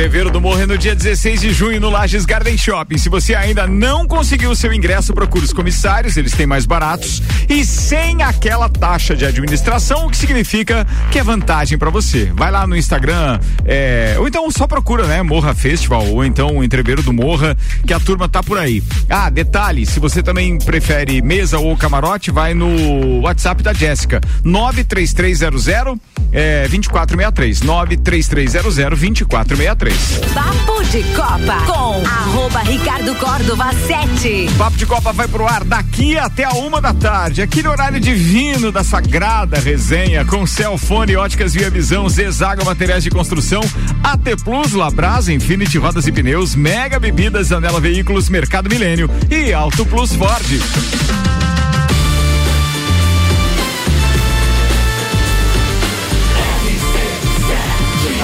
Entreveiro do Morro é no dia 16 de junho no Lages Garden Shopping. Se você ainda não conseguiu o seu ingresso, procure os comissários, eles têm mais baratos e sem aquela taxa de administração, o que significa que é vantagem para você. Vai lá no Instagram, é, ou então só procura, né, Morra Festival, ou então o Entreveiro do Morra, que a turma tá por aí. Ah, detalhe, se você também prefere mesa ou camarote, vai no WhatsApp da Jéssica, 93300 é, 2463, 93300 2463. Papo de Copa com arroba Ricardo Córdova 7. Papo de Copa vai pro ar daqui até a uma da tarde, aquele horário divino da sagrada resenha com Celfone, Óticas Via Visão, Zezaga Materiais de Construção, AT Plus, Labrasa, Infinity Rodas e Pneus, Mega Bebidas, Anela Veículos, Mercado Milênio e Auto Plus Ford.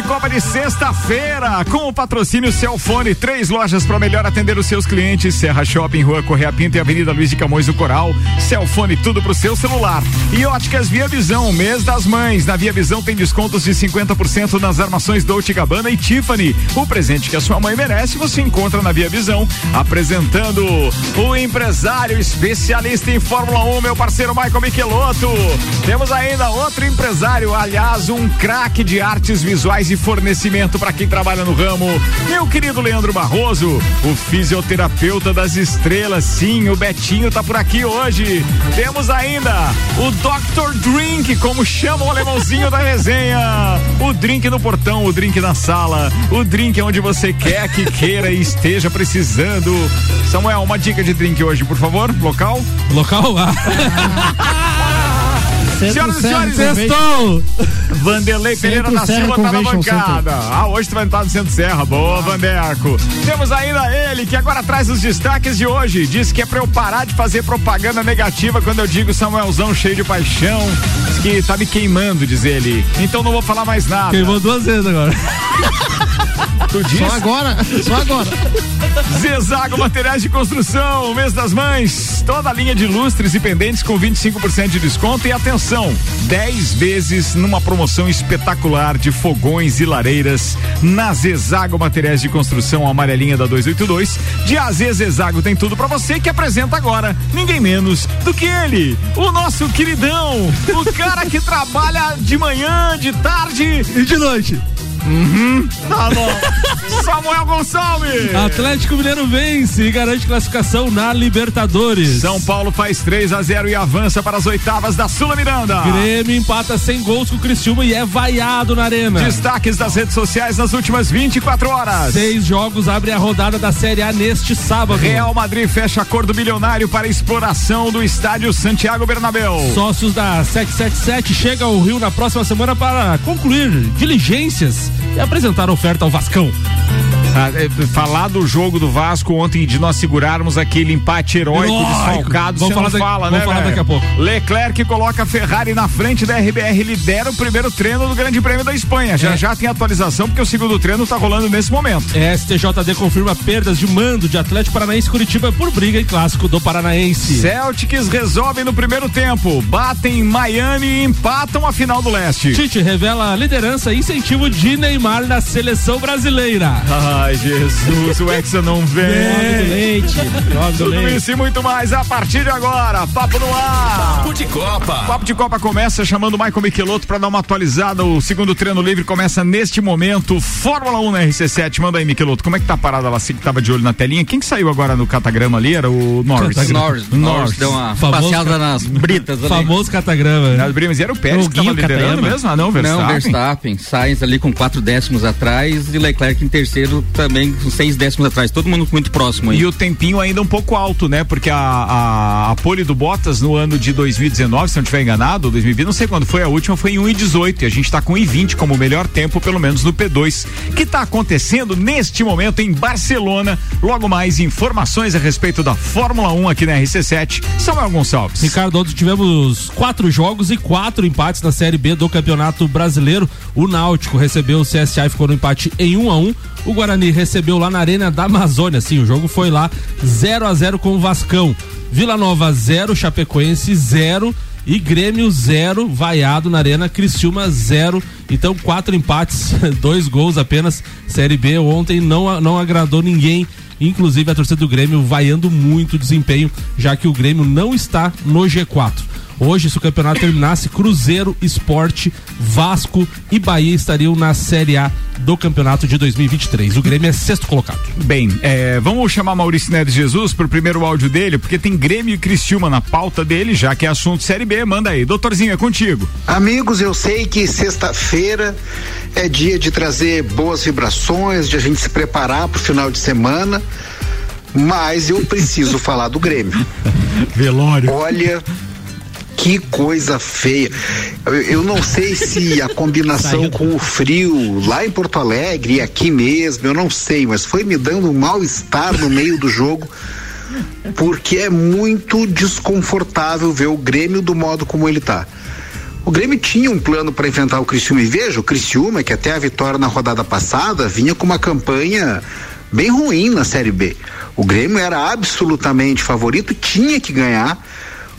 De Copa de sexta-feira, com o patrocínio Celfone, três lojas para melhor atender os seus clientes: Serra Shopping, Rua Correia Pinto e Avenida Luiz de Camões do Coral. Celfone, tudo pro seu celular. E óticas Via Visão, mês das mães. Na Via Visão tem descontos de 50% nas armações Dolce Gabbana e Tiffany. O presente que a sua mãe merece, você encontra na Via Visão. Apresentando o empresário especialista em Fórmula 1, meu parceiro Michael Michelotto. Temos ainda outro empresário, aliás, um craque de artes visuais visuais e fornecimento para quem trabalha no ramo. Meu querido Leandro Barroso, o fisioterapeuta das estrelas. Sim, o Betinho tá por aqui hoje. Temos ainda o Dr. Drink, como chama o alemãozinho da resenha. O drink no portão, o drink na sala, o drink onde você quer que queira e esteja precisando. Samuel, uma dica de drink hoje, por favor. Local? Local? Senhoras e senhores, sextou! Vanderlei Pereira da Silva tá na bancada. Ah, hoje tu vai estar no Centro Serra. Boa, Vandeco. Temos ainda ele, que agora traz os destaques de hoje. Diz que é pra eu parar de fazer propaganda negativa quando eu digo Samuelzão cheio de paixão. Diz que tá me queimando, diz ele. Então não vou falar mais nada. Queimou duas vezes agora. Tu disse? Só agora, só agora. Zezago Materiais de Construção, mês das mães. Toda a linha de lustres e pendentes com 25% de desconto. E atenção, 10 vezes numa promoção espetacular de fogões e lareiras na Zezago Materiais de Construção, amarelinha da 282. De AZ Zezago tem tudo para você que apresenta agora ninguém menos do que ele, o nosso queridão, o cara que trabalha de manhã, de tarde e de noite. Uhum. Tá bom. Samuel Gonçalves. Atlético Mineiro vence e garante classificação na Libertadores. São Paulo faz 3 a 0 e avança para as oitavas da Sula Miranda. Grêmio empata sem gols com o Cristiúma e é vaiado na arena. Destaques das redes sociais nas últimas 24 horas. Seis jogos abrem a rodada da Série A neste sábado. Real Madrid fecha acordo bilionário para exploração do estádio Santiago Bernabéu. Sócios da 777 chegam ao Rio na próxima semana para concluir diligências e apresentar oferta ao Vascão. Ah, é, falar do jogo do Vasco ontem de nós segurarmos aquele empate heróico desfalcado, vamos falar, não fala, vamos né? falar daqui a pouco. Leclerc coloca a Ferrari na frente da RBR, lidera o primeiro treino do Grande Prêmio da Espanha. Já É. já tem atualização porque o segundo treino tá rolando nesse momento. STJD confirma perdas de mando de Atlético Paranaense Curitiba por briga em clássico do Paranaense. Celtics resolvem no primeiro tempo, batem Miami e empatam a final do leste. Tite revela liderança e incentivo de Neymar na seleção brasileira. Ai, Jesus, o Hexa não vem. leite. Tudo isso e muito mais a partir de agora. Papo no ar. Papo de Copa. Papo de Copa começa chamando o Michael Michelotto para dar uma atualizada. O segundo treino livre começa neste momento. Fórmula 1 na RC7. Manda aí, Michelotto. Como é que tá a parada lá? Você que tava de olho na telinha. Quem que saiu agora no catagrama ali? Era o Norris. Norris, Norris deu uma Famoso passeada ca- nas britas ali. Famoso catagrama. Nas brimas. E era o Pérez O que tava Guinho liderando mesmo? Ah, não, Verstappen. Não, Verstappen, Sainz ali com quatro décimos atrás e Leclerc em terceiro também seis décimos atrás, todo mundo muito próximo aí. E o tempinho ainda um pouco alto, né? Porque a, a, a pole do Bottas no ano de 2019, se não estiver enganado, 2020, não sei quando foi a última, foi em 1,18 e a gente está com 1,20 como o melhor tempo, pelo menos no P2, que está acontecendo neste momento em Barcelona. Logo mais informações a respeito da Fórmula 1 aqui na RC7. Samuel Gonçalves. Ricardo, ontem tivemos quatro jogos e quatro empates na Série B do Campeonato Brasileiro. O Náutico recebeu o CSA e ficou no empate em 1 um a 1 um. O Guarani recebeu lá na Arena da Amazônia. Sim, o jogo foi lá 0 a 0 com o Vascão. Vila Nova 0, Chapecoense 0 e Grêmio 0, vaiado na Arena, Criciúma 0. Então, quatro empates, dois gols apenas. Série B ontem não, não agradou ninguém. Inclusive a torcida do Grêmio vaiando muito o desempenho, já que o Grêmio não está no G4. Hoje, se o campeonato terminasse, Cruzeiro, Esporte, Vasco e Bahia estariam na Série A do campeonato de 2023. O Grêmio é sexto colocado. Bem, é, vamos chamar Maurício Neves Jesus para o primeiro áudio dele, porque tem Grêmio e Cristiúma na pauta dele, já que é assunto Série B. Manda aí. Doutorzinho, é contigo. Amigos, eu sei que sexta-feira é dia de trazer boas vibrações, de a gente se preparar para o final de semana mas eu preciso falar do Grêmio. Velório. Olha, que coisa feia. Eu, eu não sei se a combinação com o frio lá em Porto Alegre e aqui mesmo, eu não sei, mas foi me dando um mal-estar no meio do jogo. Porque é muito desconfortável ver o Grêmio do modo como ele tá. O Grêmio tinha um plano para enfrentar o Criciúma e veja, o Criciúma, que até a vitória na rodada passada vinha com uma campanha bem ruim na Série B. O Grêmio era absolutamente favorito, tinha que ganhar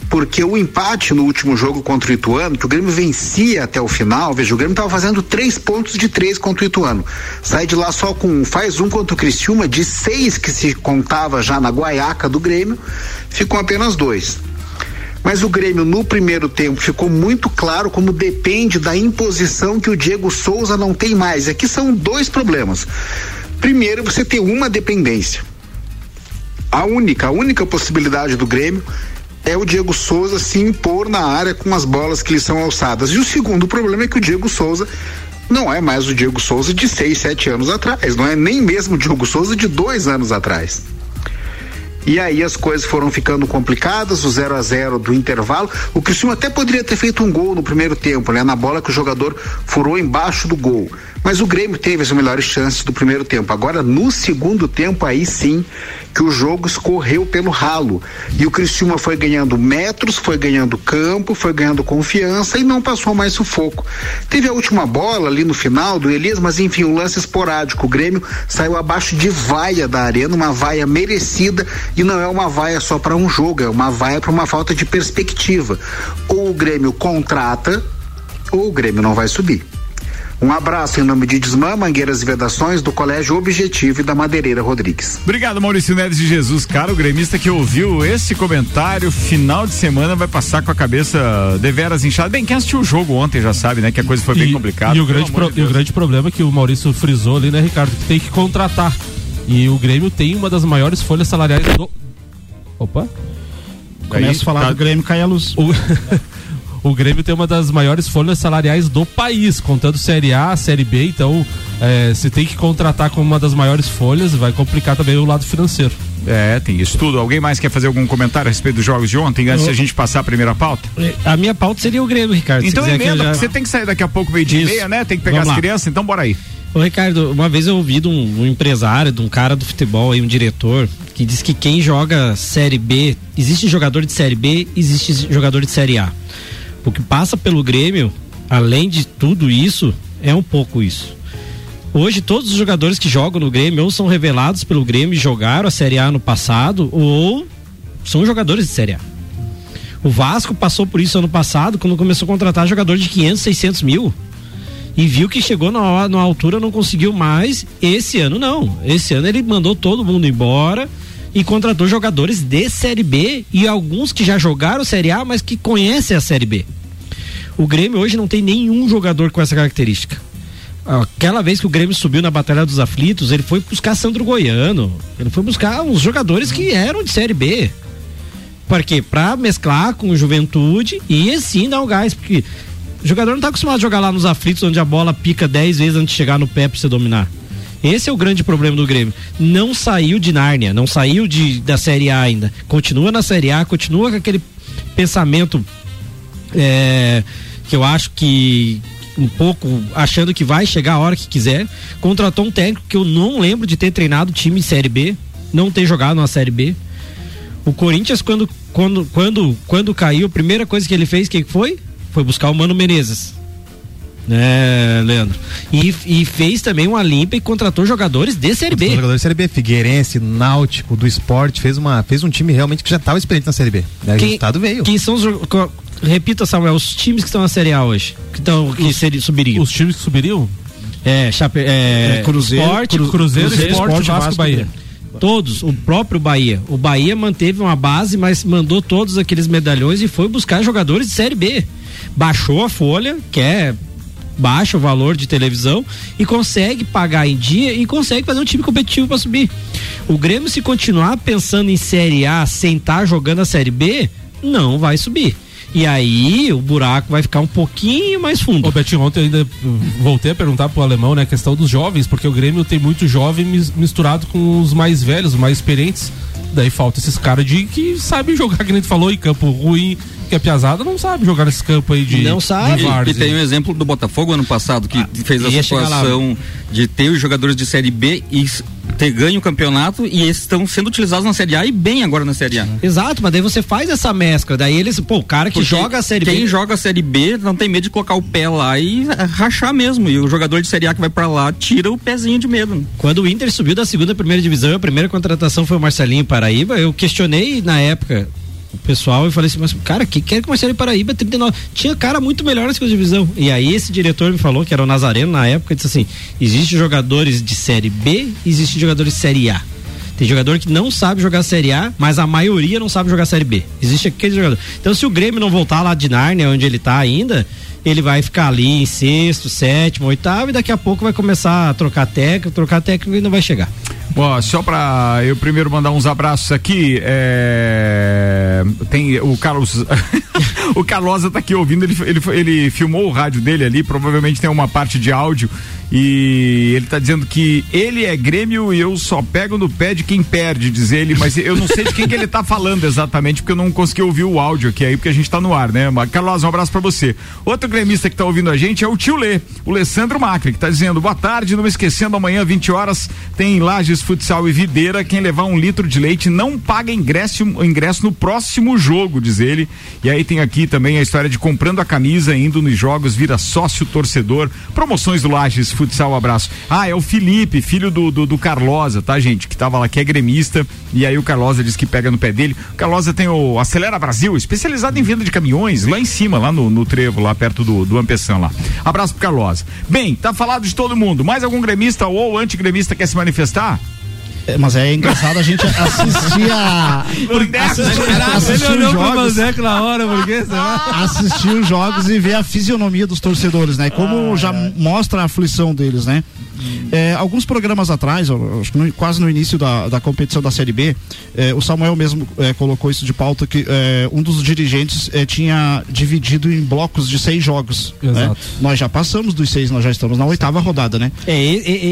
porque o empate no último jogo contra o Ituano, que o Grêmio vencia até o final, veja, o Grêmio estava fazendo três pontos de três contra o Ituano. Sai de lá só com faz um contra o Criciúma, de seis que se contava já na guaiaca do Grêmio, ficam apenas dois. Mas o Grêmio no primeiro tempo ficou muito claro como depende da imposição que o Diego Souza não tem mais. Aqui são dois problemas. Primeiro, você tem uma dependência. A única, a única possibilidade do Grêmio é o Diego Souza se impor na área com as bolas que lhe são alçadas. E o segundo problema é que o Diego Souza não é mais o Diego Souza de seis, sete anos atrás, não é nem mesmo o Diego Souza de dois anos atrás. E aí as coisas foram ficando complicadas, o 0 a 0 do intervalo. O Cristiano até poderia ter feito um gol no primeiro tempo, né? Na bola que o jogador furou embaixo do gol. Mas o Grêmio teve as melhores chances do primeiro tempo. Agora, no segundo tempo, aí sim que o jogo escorreu pelo ralo. E o Criciúma foi ganhando metros, foi ganhando campo, foi ganhando confiança e não passou mais sufoco. Teve a última bola ali no final do Elias, mas enfim, um lance esporádico. O Grêmio saiu abaixo de vaia da arena, uma vaia merecida e não é uma vaia só para um jogo, é uma vaia para uma falta de perspectiva. Ou o Grêmio contrata, ou o Grêmio não vai subir. Um abraço em nome de Desmã, Mangueiras e Vedações, do Colégio Objetivo e da Madeireira Rodrigues. Obrigado, Maurício Neves de Jesus. Cara, o gremista que ouviu esse comentário, final de semana vai passar com a cabeça deveras inchada. Bem, quem assistiu o jogo ontem já sabe, né, que a coisa foi e, bem complicada. E o, grande pro, de e o grande problema é que o Maurício frisou ali, né, Ricardo, que tem que contratar. E o Grêmio tem uma das maiores folhas salariais do. Opa! Começa a falar tá... do Grêmio, cai a luz. O... o Grêmio tem uma das maiores folhas salariais do país, contando Série A, Série B, então é, se tem que contratar com uma das maiores folhas, vai complicar também o lado financeiro. É, tem isso tudo. Alguém mais quer fazer algum comentário a respeito dos jogos de ontem, antes de a gente passar a primeira pauta? A minha pauta seria o Grêmio, Ricardo. Então emenda, já... você tem que sair daqui a pouco meio dia e meia, né? Tem que pegar Vamos as lá. crianças, então bora aí. Ô Ricardo, uma vez eu ouvi de um, um, empresário, de um cara do futebol aí, um diretor, que diz que quem joga Série B, existe jogador de Série B, existe jogador de Série A. O que passa pelo Grêmio, além de tudo isso, é um pouco isso. Hoje, todos os jogadores que jogam no Grêmio ou são revelados pelo Grêmio e jogaram a Série A no passado, ou são jogadores de Série A. O Vasco passou por isso ano passado, quando começou a contratar jogador de 500, 600 mil. E viu que chegou na, na altura, não conseguiu mais. Esse ano, não. Esse ano ele mandou todo mundo embora e contratou jogadores de Série B e alguns que já jogaram Série A, mas que conhecem a Série B. O Grêmio hoje não tem nenhum jogador com essa característica. Aquela vez que o Grêmio subiu na Batalha dos Aflitos, ele foi buscar Sandro Goiano. Ele foi buscar uns jogadores que eram de Série B. Por quê? Pra mesclar com juventude e assim dar um gás. Porque o jogador não tá acostumado a jogar lá nos aflitos, onde a bola pica 10 vezes antes de chegar no pé pra você dominar. Esse é o grande problema do Grêmio. Não saiu de Nárnia, não saiu de, da Série A ainda. Continua na Série A, continua com aquele pensamento é, que eu acho que um pouco achando que vai chegar a hora que quiser. Contratou um técnico que eu não lembro de ter treinado time Série B, não ter jogado na Série B. O Corinthians, quando, quando, quando, quando caiu, a primeira coisa que ele fez, que foi? Foi buscar o Mano Menezes. Né, Leandro? E, e fez também uma limpa e contratou jogadores de Série B. Jogadores de Série B, Figueirense, Náutico, do esporte, fez, uma, fez um time realmente que já estava experiente na Série B. Daí o Quem- resultado veio. Quem são os. Repita, Samuel, os times que estão na Série A hoje. Que, tão, que seri- subiriam. Os times que subiriam? É, Chape, é, É, Cruzeiro, Sport, Cru- Cruzeiro, Cruzeiro, Esporte, Esporte, Vasco, Vasco, Bahia. Todos, o próprio Bahia. O Bahia manteve uma base, mas mandou todos aqueles medalhões e foi buscar jogadores de Série B. Baixou a folha, que é baixa o valor de televisão e consegue pagar em dia e consegue fazer um time competitivo para subir. O Grêmio se continuar pensando em Série A sem estar jogando a Série B, não vai subir. E aí o buraco vai ficar um pouquinho mais fundo. Ô, Betinho, ontem eu ainda uh, voltei a perguntar pro alemão, né, a questão dos jovens, porque o Grêmio tem muito jovem mis- misturado com os mais velhos, os mais experientes. Daí falta esses caras de que sabem jogar, que nem tu falou, em campo ruim, que a Piazada não sabe jogar nesse campo aí de. Não sabe. de E, e tem o exemplo do Botafogo ano passado, que fez a situação de ter os jogadores de Série B e ter ganho o campeonato e esses estão sendo utilizados na Série A e bem agora na Série A. Exato, mas daí você faz essa mescla. Daí eles, pô, o cara que Porque joga a Série quem B. joga a Série B não tem medo de colocar o pé lá e eh, rachar mesmo. E o jogador de Série A que vai pra lá tira o pezinho de medo. Quando o Inter subiu da segunda primeira divisão, a primeira contratação foi o Marcelinho Paraíba. Eu questionei na época o pessoal e falei assim, mas cara, que quer que o Marcelinho Paraíba 39? Tinha cara muito melhor na segunda divisão. E aí esse diretor me falou, que era o Nazareno na época, disse assim: existe jogadores de série B, existe jogadores de série A. Tem jogador que não sabe jogar Série A, mas a maioria não sabe jogar Série B. Existe aquele jogador. Então, se o Grêmio não voltar lá de Nárnia, onde ele tá ainda, ele vai ficar ali em sexto, sétimo, oitavo, e daqui a pouco vai começar a trocar técnico, trocar técnico e não vai chegar. Ó, só pra eu primeiro mandar uns abraços aqui, é... tem o Carlos, o Carlosa tá aqui ouvindo, ele, ele, ele filmou o rádio dele ali, provavelmente tem uma parte de áudio e ele tá dizendo que ele é Grêmio e eu só pego no pé de quem perde, diz ele, mas eu não sei de quem que ele tá falando exatamente, porque eu não consegui ouvir o áudio aqui aí, porque a gente tá no ar, né? Mas, Carlosa, um abraço pra você. Outro gremista que tá ouvindo a gente é o tio Lê, o Alessandro Macri, que tá dizendo, boa tarde, não me esquecendo, amanhã 20 horas tem Lages Futsal e Videira, quem levar um litro de leite não paga ingresso, ingresso no próximo jogo, diz ele. E aí tem aqui também a história de comprando a camisa, indo nos jogos, vira sócio torcedor, promoções do Lages Futsal, abraço. Ah, é o Felipe, filho do, do, do Carlosa, tá, gente? Que tava lá, que é gremista, e aí o Carlosa diz que pega no pé dele. O Carlosa tem o Acelera Brasil, especializado em venda de caminhões, lá em cima, lá no, no trevo, lá perto do, do Ampeção lá. Abraço pro Carlosa. Bem, tá falado de todo mundo. Mais algum gremista ou antigremista quer se manifestar? É, Mas é engraçado a gente assistir a. assistir, assistir os jogos, na hora, porque assistir os jogos e ver a fisionomia dos torcedores, né? E Como já mostra a aflição deles, né? É, alguns programas atrás, quase no início da, da competição da Série B, é, o Samuel mesmo é, colocou isso de pauta que é, um dos dirigentes é, tinha dividido em blocos de seis jogos. né? Nós já passamos dos seis, nós já estamos na oitava rodada, né? É,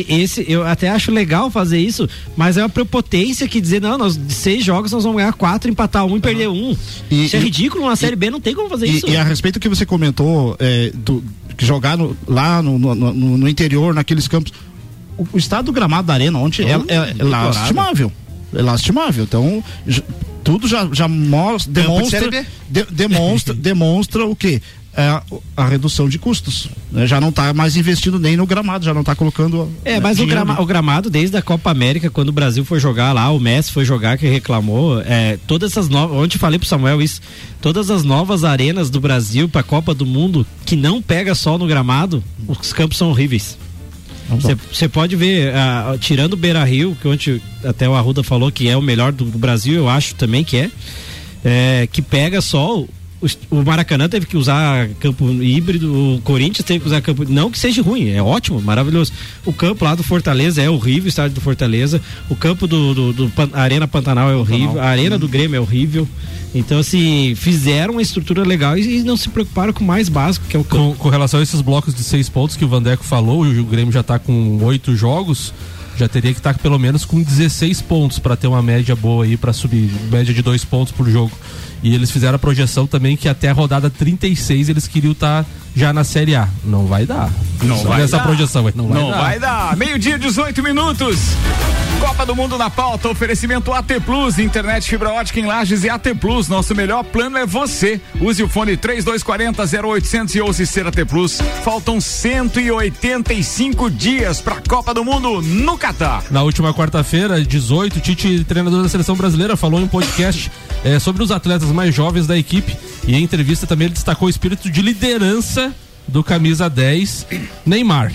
esse, eu até acho legal fazer isso, mas é uma prepotência que dizer, não, nós de seis jogos nós vamos ganhar quatro, empatar um e perder um. E- isso é e- ridículo, na Série B não tem como fazer E, isso. e a respeito do que você comentou, é, do, que jogar no- lá no, no- no- interior, naqueles campos, o, o estado do gramado da arena ontem é, é- é lastimável. É lastimável. Então, tudo já, já mostra, demonstra, de- demonstra, demonstra o quê? É, a redução de custos. né? Já não está mais investindo nem no gramado, já não está colocando. É, né, mas o, grama- o gramado, desde a Copa América, quando o Brasil foi jogar lá, o Messi foi jogar, que reclamou, é, todas essas novas, ontem falei pro Samuel isso, todas as novas arenas do Brasil pra Copa do Mundo, que não pega sol no gramado, os campos são horríveis. Você pode ver, ah, tirando o Beira Rio, que ontem até o Arruda falou que é o melhor do, do Brasil, eu acho também que é, é, que pega sol. O Maracanã teve que usar campo híbrido, o Corinthians teve que usar campo. Não que seja ruim, é ótimo, maravilhoso. O campo lá do Fortaleza é horrível, o estádio do Fortaleza. O campo do, do, do Pan- Arena Pantanal é horrível. A Arena do Grêmio é horrível. Então, assim, fizeram uma estrutura legal e, e não se preocuparam com o mais básico, que é o campo. Com, com relação a esses blocos de seis pontos que o Vandeco falou, o Grêmio já tá com oito jogos. Já teria que estar pelo menos com 16 pontos para ter uma média boa aí para subir, média de dois pontos por jogo. E eles fizeram a projeção também que até a rodada 36 eles queriam estar já na Série A. Não vai dar. Não Só vai nessa dar. projeção, não vai Não dar. vai dar. Meio-dia, 18 minutos. Copa do Mundo na pauta, oferecimento AT Plus, internet fibra ótica em Lages e AT Plus. Nosso melhor plano é você. Use o fone 3240 0800 e ouça ser AT Plus. Faltam 185 dias para a Copa do Mundo no Catar. Na última quarta-feira, 18, Tite, treinador da seleção brasileira, falou em um podcast eh, sobre os atletas mais jovens da equipe. E em entrevista também ele destacou o espírito de liderança do camisa 10, Neymar.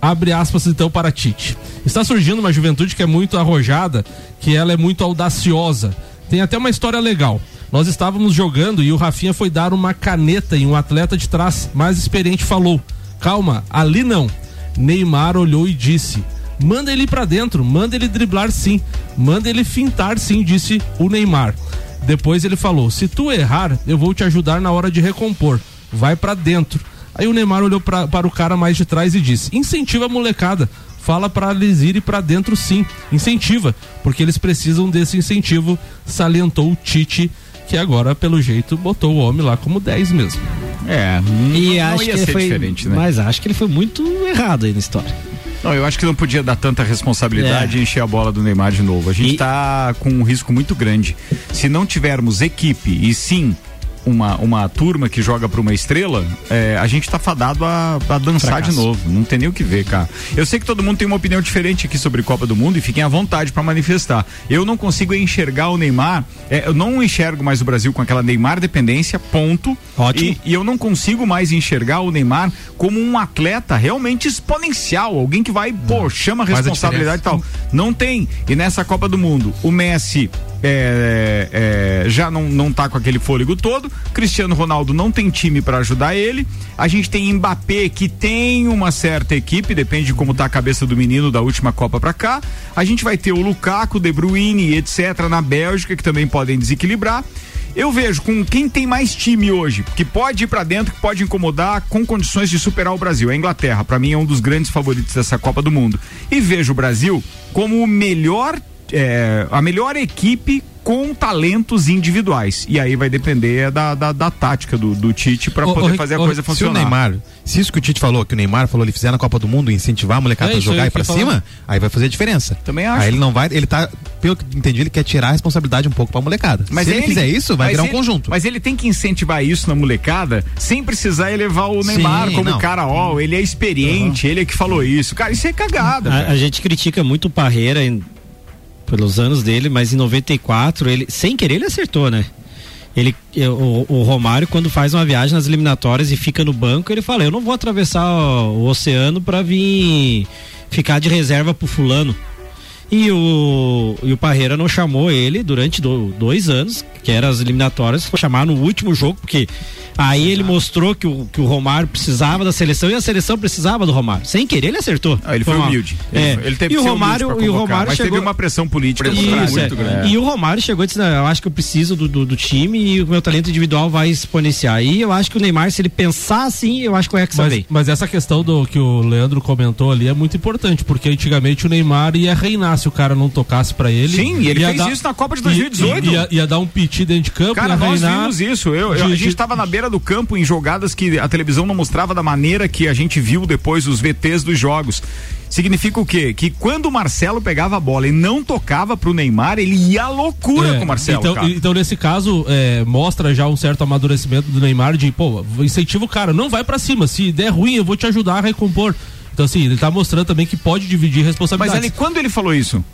Abre aspas então para Tite. Está surgindo uma juventude que é muito arrojada, que ela é muito audaciosa. Tem até uma história legal. Nós estávamos jogando e o Rafinha foi dar uma caneta e um atleta de trás mais experiente falou: Calma, ali não. Neymar olhou e disse: Manda ele pra dentro, manda ele driblar sim, manda ele fintar sim, disse o Neymar. Depois ele falou: Se tu errar, eu vou te ajudar na hora de recompor. Vai pra dentro. Aí o Neymar olhou pra, para o cara mais de trás e disse: Incentiva a molecada. Fala para eles irem pra dentro sim. Incentiva, porque eles precisam desse incentivo, salientou o Tite, que agora, pelo jeito, botou o homem lá como 10 mesmo. É, E não acho ia que foi. diferente, né? Mas acho que ele foi muito errado aí na história. Não, eu acho que não podia dar tanta responsabilidade e encher a bola do Neymar de novo. A gente E- tá com um risco muito grande. Se não tivermos equipe e sim uma, uma turma que joga para uma estrela, é, a gente tá fadado a, a dançar Fracasso. de novo. Não tem nem o que ver, cara. Eu sei que todo mundo tem uma opinião diferente aqui sobre Copa do Mundo e fiquem à vontade para manifestar. Eu não consigo enxergar o Neymar, é, eu não enxergo mais o Brasil com aquela Neymar dependência, ponto. Ótimo. E, e eu não consigo mais enxergar o Neymar como um atleta realmente exponencial, alguém que vai, pô, chama a Faz a responsabilidade e tal. Não tem. E nessa Copa do Mundo, o Messi é, é, já não, não tá com aquele fôlego todo. Cristiano Ronaldo não tem time para ajudar ele. A gente tem Mbappé que tem uma certa equipe, depende de como tá a cabeça do menino da última Copa para cá. A gente vai ter o Lukaku, De Bruyne, etc na Bélgica que também podem desequilibrar. Eu vejo com quem tem mais time hoje, que pode ir pra dentro, que pode incomodar com condições de superar o Brasil. A Inglaterra, pra mim, é um dos grandes favoritos dessa Copa do Mundo. E vejo o Brasil como o melhor, é, a melhor equipe com talentos individuais. E aí vai depender da, da, da tática do, do Tite pra Ô, poder ô, fazer a ô, coisa Se o funcionar. Neymar, se isso que o Tite falou, que o Neymar falou, ele fizer na Copa do Mundo, incentivar a molecada É aí jogar e ia cima, aí vai fazer a diferença. Também acho. Aí ele não vai, ele tá, pelo que entendi, ele quer tirar a responsabilidade um pouco pra molecada. se ele, fizer isso, vai mas virar um ele- conjunto. Mas ele tem que incentivar isso na molecada sem precisar elevar o Neymar Sim, como não. cara, ó, ele é experiente, ele é que falou isso. Cara, isso é cagada. A, a gente critica muito o Parreira em- pelos anos dele, mas em 94, ele, sem querer, ele acertou, né? Ele, eh, o, o Romário, quando faz uma viagem nas eliminatórias e fica no banco, ele fala: Eu não vou atravessar o, o oceano pra vir ficar de reserva pro Fulano. E o, e o Parreira não chamou ele durante do- dois anos, que eram as eliminatórias, foi chamar no último jogo, porque aí ele mostrou que o, que o Romário precisava da seleção e a seleção precisava do Romário. Sem querer, ele acertou. Ah, ele foi uma- humilde. É. Ele, ele teve e o Romário, humilde pra e o convocar, Romário mas chegou teve uma pressão política isso, muito é. grande. E o Romário chegou e disse: "Não, eu acho que eu preciso do, do, do time e o meu talento individual vai exponenciar. E eu acho que o Neymar, se ele pensar assim, eu acho que o Hexa Mas, vem. mas essa questão do que o Leandro comentou ali é muito importante, porque antigamente o Neymar ia reinar se o cara não tocasse pra ele. Sim, e ele Ia fez isso na Copa de 2018. Ia, ia dar um piti dentro de campo, Cara, ia nós reinar. vimos isso. Eu, eu- a gente estava na beira do campo em jogadas que a televisão não mostrava da maneira que a gente viu depois os VTs dos jogos. Significa o quê? Que quando o Marcelo pegava a bola e não tocava pro Neymar, ele ia à loucura É, com o Marcelo. então, cara. então, nesse caso, é, mostra já um certo amadurecimento do Neymar de, pô, incentiva o cara, não vai pra cima. Se der ruim, eu vou te ajudar a recompor. Então, assim, ele tá mostrando também que pode dividir Mas responsabilidades. ele, quando ele falou isso?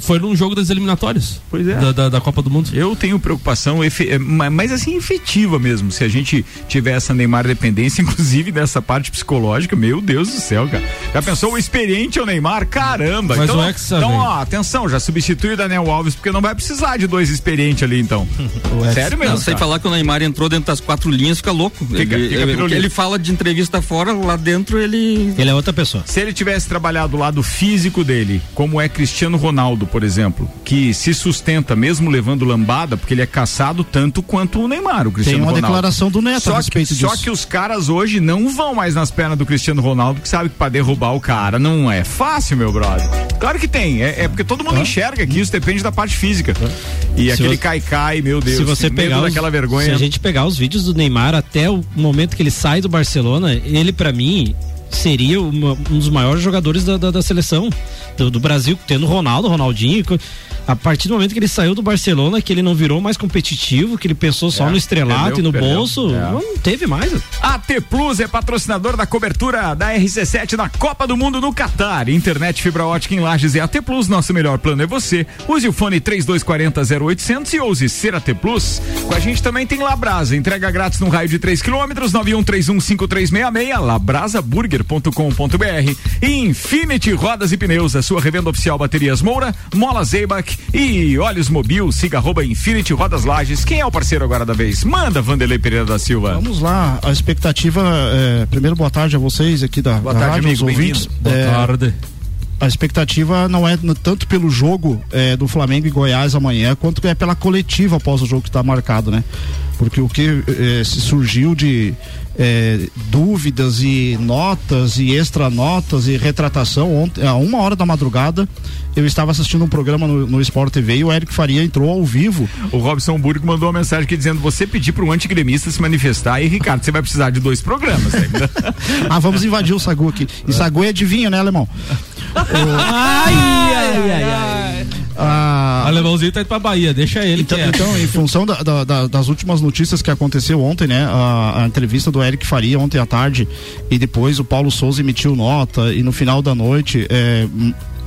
Foi num jogo das eliminatórias. Pois é. Da, da, da Copa do Mundo. Eu tenho preocupação, efe- é, ma- mas assim, efetiva mesmo. Se a gente tiver essa Neymar dependência, inclusive dessa parte psicológica, meu Deus do céu, cara. Já pensou o experiente é o Neymar? Caramba! Mas então, o Hexa então ó, atenção, já substitui o Daniel Alves, porque não vai precisar de dois experientes ali, então. Sério mesmo. Não, sem falar que o Neymar entrou dentro das quatro linhas, fica louco. Fica- ele, fica ele- pirulito. ele fala de entrevista fora, lá dentro ele. Ele é outra pessoa. Se ele tivesse trabalhado o lado físico dele, como é Cristiano Ronaldo, por exemplo, que se sustenta mesmo levando lambada, porque ele é caçado tanto quanto o Neymar, o Cristiano Tem uma Ronaldo. declaração do Neto a só que, respeito só disso. que os caras hoje não vão mais nas pernas do Cristiano Ronaldo, que sabe que pra derrubar o cara não é fácil, meu brother. Claro que tem, é, é porque todo mundo enxerga que isso depende da parte física. E Se aquele cai-cai, meu Deus, se você pegar os- daquela vergonha. se a gente pegar os vídeos do Neymar até o momento que ele sai do Barcelona, ele pra mim seria uma- um dos maiores jogadores da, da, da seleção do, do Brasil, tendo Ronaldo, Ronaldinho. A partir do momento que ele saiu do Barcelona, que ele não virou mais competitivo, que ele pensou só É, no estrelato perdeu, e no perdeu. bolso, É. não teve mais. AT Plus é patrocinador da cobertura da RC7 na Copa do Mundo no Catar. Internet fibra ótica em Lages é AT Plus. Nosso melhor plano é você. Use o fone 3240 0800 e ouse ser AT Plus. Com a gente também tem Labrasa. Entrega grátis no raio de 3 km 91315366 labrasaburger.com.br e Infinity Rodas e Pneus, a sua revenda oficial Baterias Moura, Mola Zeibach e Olhos Mobil. Siga arroba Infinity Rodas Lages. Quem é o parceiro agora da vez? Manda Vanderlei Pereira da Silva. Vamos lá, a expectativa. é, primeiro, boa tarde a vocês aqui da, Boa da tarde, rádio, amigo, ouvintes. Boa É, tarde. A expectativa não é no- tanto pelo jogo é, do Flamengo e Goiás amanhã, quanto é pela coletiva após o jogo que está marcado, né? Porque o que é, se surgiu de é, dúvidas e notas e extra notas e retratação ontem, a uma hora da madrugada, eu estava assistindo um programa no, no Sport TV e o Eric Faria entrou ao vivo. O Robson Burgo mandou uma mensagem aqui dizendo: você pedir para um antigremista se manifestar e Ricardo, você vai precisar de dois programas ainda. Ah, vamos invadir o Sagu aqui. E Sagu é adivinho, né, alemão? Ai, ai, ai, ai. Ah, Alemãozinho tá indo pra Bahia, deixa ele Então, que é. então, em função da- da- da- das últimas notícias que aconteceu ontem, né? A, a entrevista do Eric Faria ontem à tarde e depois o Paulo Souza emitiu nota e no final da noite é,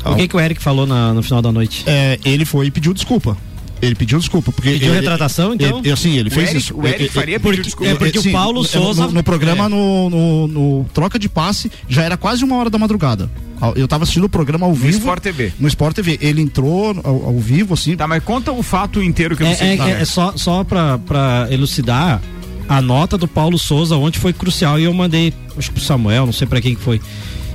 O que, que o Eric falou na- no final da noite? é, ele foi e pediu desculpa. Ele pediu desculpa porque Pediu ele- retratação, então? Ele, assim, ele O fez Eric- isso. o Eric Faria pediu desculpa. É porque o sim, Paulo no- Souza- no, no programa é. no, no- no troca de passe já era quase uma hora da madrugada. Eu tava assistindo o programa ao No vivo. Sport TV. No Sport TV. Ele entrou ao, ao vivo, assim. Tá, mas conta o fato inteiro que eu não É, sei. é- Tá, é- é só, só pra, pra elucidar, a nota do Paulo Souza ontem foi crucial e eu mandei, acho que pro Samuel, não sei pra quem que foi.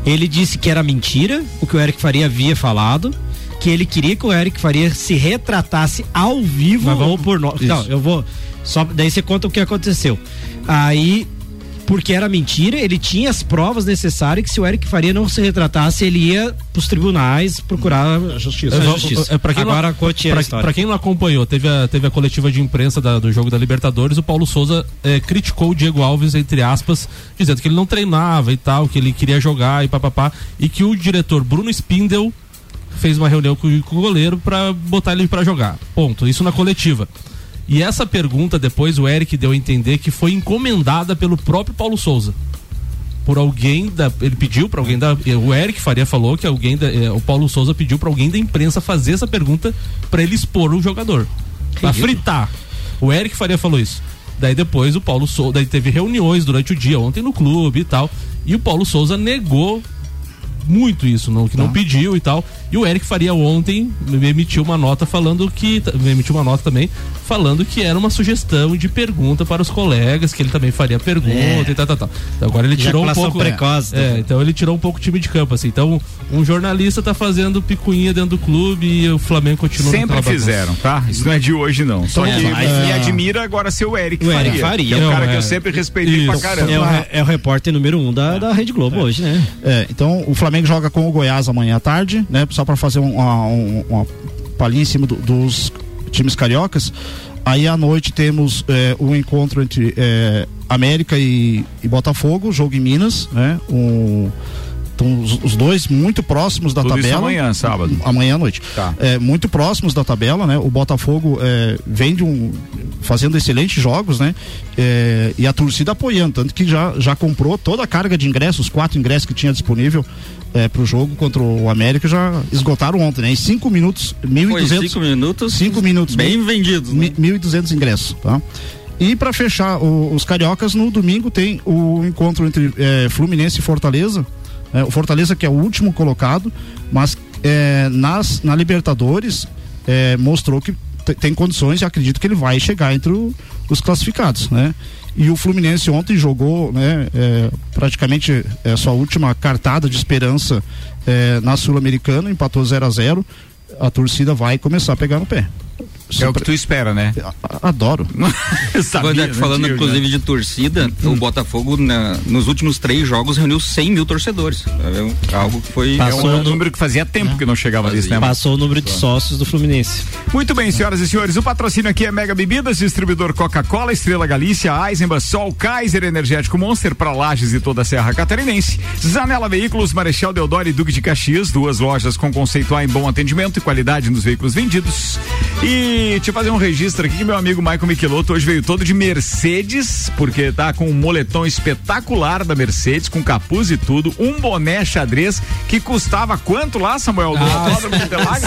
Ele disse que era mentira o que o Eric Faria havia falado, que ele queria que o Eric Faria se retratasse ao vivo Mas vamos- ou por nós. Não, eu vou. Só, daí você conta o que aconteceu. Aí. Porque era mentira, ele tinha as provas necessárias que se o Eric Faria não se retratasse, ele ia pros tribunais procurar a justiça. É, justiça. é, pra quem Agora não, conte a pra, história. pra quem não acompanhou, teve a, teve a coletiva de imprensa da- do jogo da Libertadores, o Paulo Souza eh, criticou o Diego Alves, entre aspas, dizendo que ele não treinava e tal, que ele queria jogar e papapá, e que o diretor Bruno Spindel fez uma reunião com, com o goleiro pra botar ele pra jogar. Ponto. Isso na coletiva. E essa pergunta depois o Eric deu a entender que foi encomendada pelo próprio Paulo Souza por alguém da. Ele pediu para alguém da. O Eric Faria falou que alguém da. eh, O Paulo Souza pediu para alguém da imprensa fazer essa pergunta para ele expor o jogador. Pra fritar. O Eric Faria falou isso. Daí depois o Paulo Souza. Daí teve reuniões durante o dia, ontem no clube e tal. E o Paulo Souza negou muito isso, não, que não pediu e tal. E o Eric Faria ontem me emitiu uma nota falando que. Me emitiu uma nota também, falando que era uma sugestão de pergunta para os colegas, que ele também faria pergunta e tal, tal, tal. Então agora ele tirou um pouco. precoce, É, né? então ele tirou um pouco o time de campo, assim. Então, um jornalista tá fazendo picuinha dentro do clube e o Flamengo continua Sempre bagunça. fizeram, tá? Isso não é de hoje, não. Só É, que mas- me admira agora ser o Eric O Faria. Eric Faria. que é um Não, cara que é. eu sempre respeitei pra Isso. caramba. É o, é o repórter número um da, da Rede Globo hoje, né? É, então o Flamengo joga com o Goiás amanhã à tarde, né? Só para fazer um- uma, um- uma palhinha em cima do- dos times cariocas. Aí à noite temos é, o encontro entre é, América e, e Botafogo, jogo em Minas, né? Um, então, os, os dois muito próximos da Tudo isso tabela. amanhã, sábado. Amanhã à noite. Tá. É, muito próximos da tabela, né? O Botafogo é, vem de um. fazendo excelentes jogos, né? É, e a torcida apoiando, tanto que já, já comprou toda a carga de ingressos, os quatro ingressos que tinha disponível é, para o jogo contra o América já esgotaram ontem, né? Em cinco minutos, Foi 1.200 cinco minutos. cinco minutos, Bem vendidos. né? Mi- 1.200 ingressos, tá? E para fechar o- os cariocas, no domingo tem o encontro entre eh, Fluminense e Fortaleza. Eh, o Fortaleza que é o último colocado, mas eh, nas, na Libertadores eh, mostrou que te- tem condições e acredito que ele vai chegar entre o- os classificados, né? E o Fluminense ontem jogou, né, eh, praticamente eh, sua última cartada de esperança eh, na Sul-Americana, empatou 0 a 0 a torcida vai começar a pegar no pé. É o que tu espera, né? Adoro. Sabia, Quando é- né, falando tio, inclusive já. de torcida, o Botafogo na- nos últimos três jogos reuniu 100 mil torcedores. É algo que foi. É Passou um no- número que fazia tempo que não chegava nisso, né? Passou o número de sócios do Fluminense. Muito bem, senhoras e senhores, o patrocínio aqui é Mega Bebidas, distribuidor Coca-Cola, Estrela Galícia, Eisenbahn, Sol, Kaiser Energético Monster para Lages e toda a Serra Catarinense, Zanela Veículos, Marechal Deodoro e Duque de Caxias, duas lojas com conceito A em bom atendimento e qualidade nos veículos vendidos. E deixa eu fazer um registro aqui que meu amigo Michael Michelotto hoje veio todo de Mercedes, porque tá com um moletom espetacular da Mercedes, com capuz e tudo, um boné xadrez que custava quanto lá, Samuel? Do Ah, Autódromo?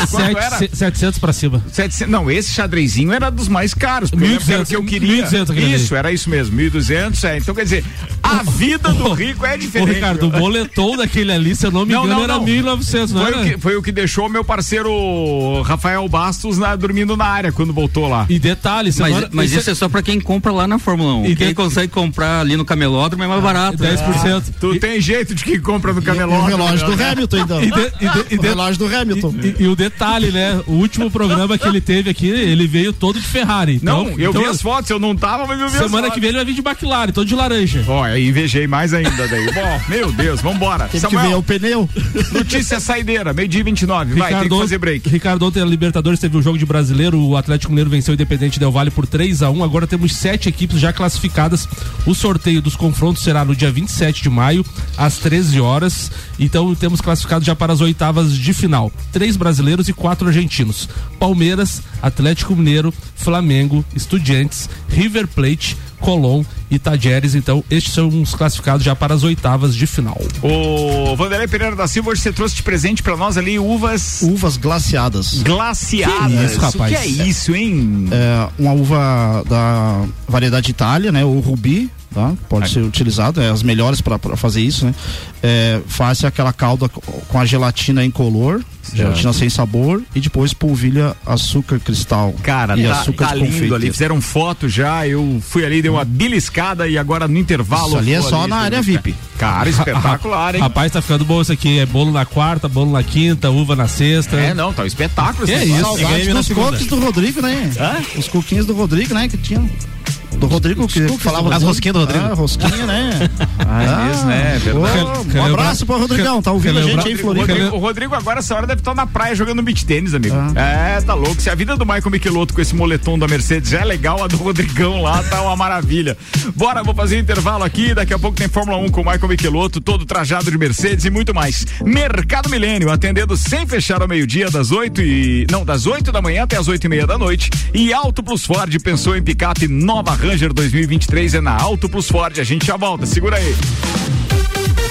Quanto era? Sete- 700 pra cima. 700, não, esse xadrezinho era dos mais caros, porque eu lembro que era o que eu 1.200, queria. 1.200 aquele Isso, era isso mesmo, 1.200, é. Então quer dizer, a vida do rico é Ô, diferente. Ricardo, o boletom daquele ali, se eu não me Não, engano, não, era não. 1.900, não foi, era? o que, foi o que deixou meu parceiro Rafael Bastos na- dormindo na área quando voltou lá. E detalhe, Mas, semana, mas isso é só pra quem compra lá na Fórmula 1. E Quem de- consegue comprar ali no camelódromo é mais barato. 10%. Tu tem jeito de quem compra no E camelódromo. o relógio do né? Hamilton, então. E, de- e de- e o relógio do Hamilton. E, e o detalhe, né? O último programa que ele teve aqui, ele veio todo de Ferrari. Então, Não, eu então, vi as fotos, eu não tava, mas eu vi as Semana que vem ele vai vir de McLaren, todo de laranja. Ó, aí invejei mais ainda daí. Bom, meu Deus, vambora. Tem que ver Samuel, o pneu. notícia saideira, meio dia 29. Vai, tem que fazer break. Ricardo, ontem a Libertadores teve um jogo de brasileiro, o Atlético Mineiro venceu o Independente Del Vale por 3 a 1 Agora temos sete equipes já classificadas. O sorteio dos confrontos será no dia 27 de maio, às 13 horas. Então temos classificados já para as oitavas de final. Três brasileiros e quatro argentinos. Palmeiras, Atlético Mineiro, Flamengo, Estudiantes, River Plate, Colón e Tajeres. Então, estes são os classificados já para as oitavas de final. Ô, Vanderlei Pereira da Silva, hoje você trouxe de presente pra nós ali uvas Uvas glaciadas. glaciadas. Que isso, rapaz? O que é isso, hein? É uma uva da variedade Itália, né? O Rubi, tá? Pode ser utilizado, é as melhores para fazer isso, né? É, faz aquela calda co- com a gelatina incolor, gelatina sem sabor e depois polvilha açúcar cristal. Cara, e tá, açúcar tá lindo ali. Fizeram foto já, eu fui ali, dei uma beliscada e agora no intervalo. Isso ali é só ali, na área. VIP. Cara, espetacular, hein? Rapaz, tá ficando bom isso aqui. É bolo na quarta, bolo na quinta, uva na sexta. É, não, tá um espetáculo. Que esse isso? Saudades dos cookies do Rodrigo, né? Os coquinhos do Rodrigo, né? Que tinha. Do Rodrigo que falava. As rosquinhas do Rodrigo. Ah, rosquinha, né? Ah, mesmo, né? É verdade. Um abraço pro Rodrigão, tá ouvindo a gente aí Floripa. Rodrigo, o Rodrigo agora, essa hora, deve estar na praia jogando beach tênis, amigo. É, tá louco. Se a vida do Michael Michelotto com esse moletom da Mercedes já é legal, a do Rodrigão lá tá uma maravilha. Bora, vou fazer intervalo aqui. Daqui a pouco tem Fórmula 1 com o Michael Michelotto, todo trajado de Mercedes e muito mais. Mercado Milênio, atendendo sem fechar ao meio-dia, das 8 e. Não, das 8 da manhã até as 8 e meia da noite. E Auto Plus Ford pensou em picape nova Ranger 2023 é na Auto Plus Ford. A gente já volta, segura aí.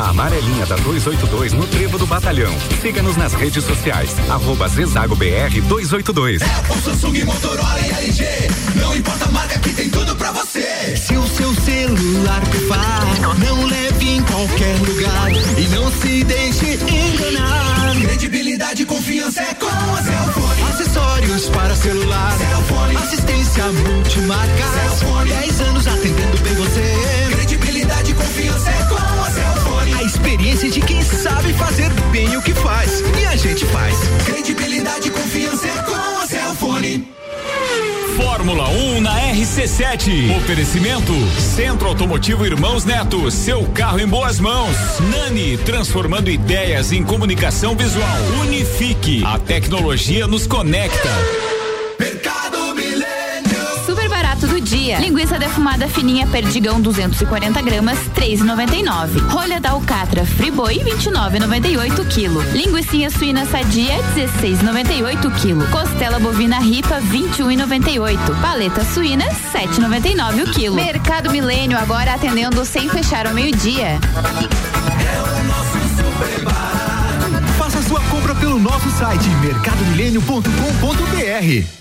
A amarelinha da 282 no Trevo do Batalhão. Siga-nos nas redes sociais. Arroba Zezago BR 282. Samsung, Motorola e LG. Não importa a marca que tem tudo pra você. Se o seu celular pifar, não leve em qualquer lugar e não se deixe enganar. Credibilidade e confiança é com a Cellfone. Acessórios para celular. Cellfone. Assistência multimarca. Cellfone. 10 anos atendendo bem você. Credibilidade e confiança é com a Cellfone experiência de quem sabe fazer bem o que faz. E a gente faz. Credibilidade e confiança é com a Celfone. Fórmula 1 um na RC7. Oferecimento: Centro Automotivo Irmãos Neto. Seu carro em boas mãos. Nani, transformando ideias em comunicação visual. Unifique. A tecnologia nos conecta. Linguiça defumada fininha perdigão 240 gramas, 3,99. Rolha da alcatra friboi 29,98 quilo. Linguiça suína sadia 16,98 quilo. Costela bovina ripa 21,98. Paleta suína 7,99 o quilo. Mercado Milênio agora atendendo sem fechar ao meio-dia. Faça sua compra pelo nosso site mercadomilênio.com.br.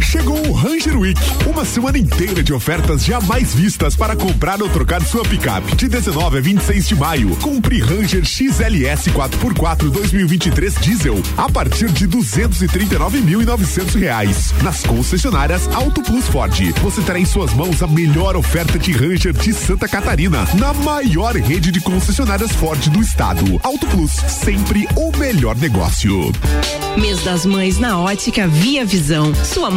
Chegou o Ranger Week, uma semana inteira de ofertas jamais vistas para comprar ou trocar sua picape. De 19 a 26 de maio, compre Ranger XLS 4x4 2023 diesel a partir de 239.900 reais. Nas concessionárias Auto Plus Ford, você terá em suas mãos a melhor oferta de Ranger de Santa Catarina, na maior rede de concessionárias Ford do estado. Auto Plus, sempre o melhor negócio. Mês das Mães na Ótica Via Visão. Sua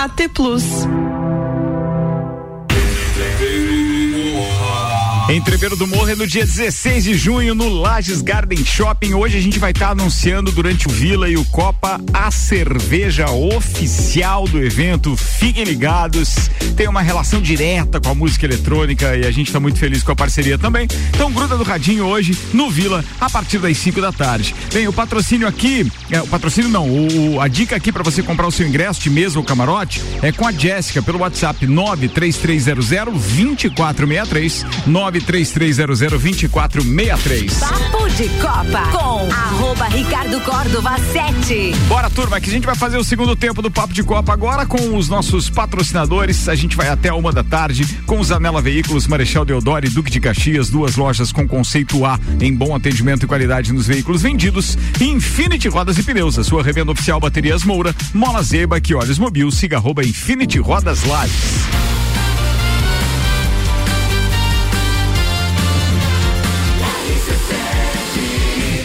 AT Plus. Entreveiro do Morro é no dia 16 de junho no Lages Garden Shopping. Hoje a gente vai estar anunciando durante o Vila e o Copa a cerveja oficial do evento. Fiquem ligados. Tem uma relação direta com a música eletrônica e a gente está muito feliz com a parceria também. Então gruda do radinho hoje no Vila a partir das 5 da tarde. Bem, o patrocínio aqui, é, o patrocínio não, o, a dica aqui para você comprar o seu ingresso de mesa ou camarote é com a Jéssica pelo WhatsApp 93300 2463 933002463. Papo de Copa com arroba Ricardo Córdova 7. Bora, turma, que a gente vai fazer o segundo tempo do Papo de Copa agora com os nossos patrocinadores. A gente vai até uma da tarde com os Anela Veículos, Marechal Deodoro e Duque de Caxias, duas lojas com conceito A em bom atendimento e qualidade nos veículos vendidos. Infinity Rodas e Pneus, a sua revenda oficial Baterias Moura, Mola Zeba, que olhos mobil, siga arroba Infinity Rodas Lages.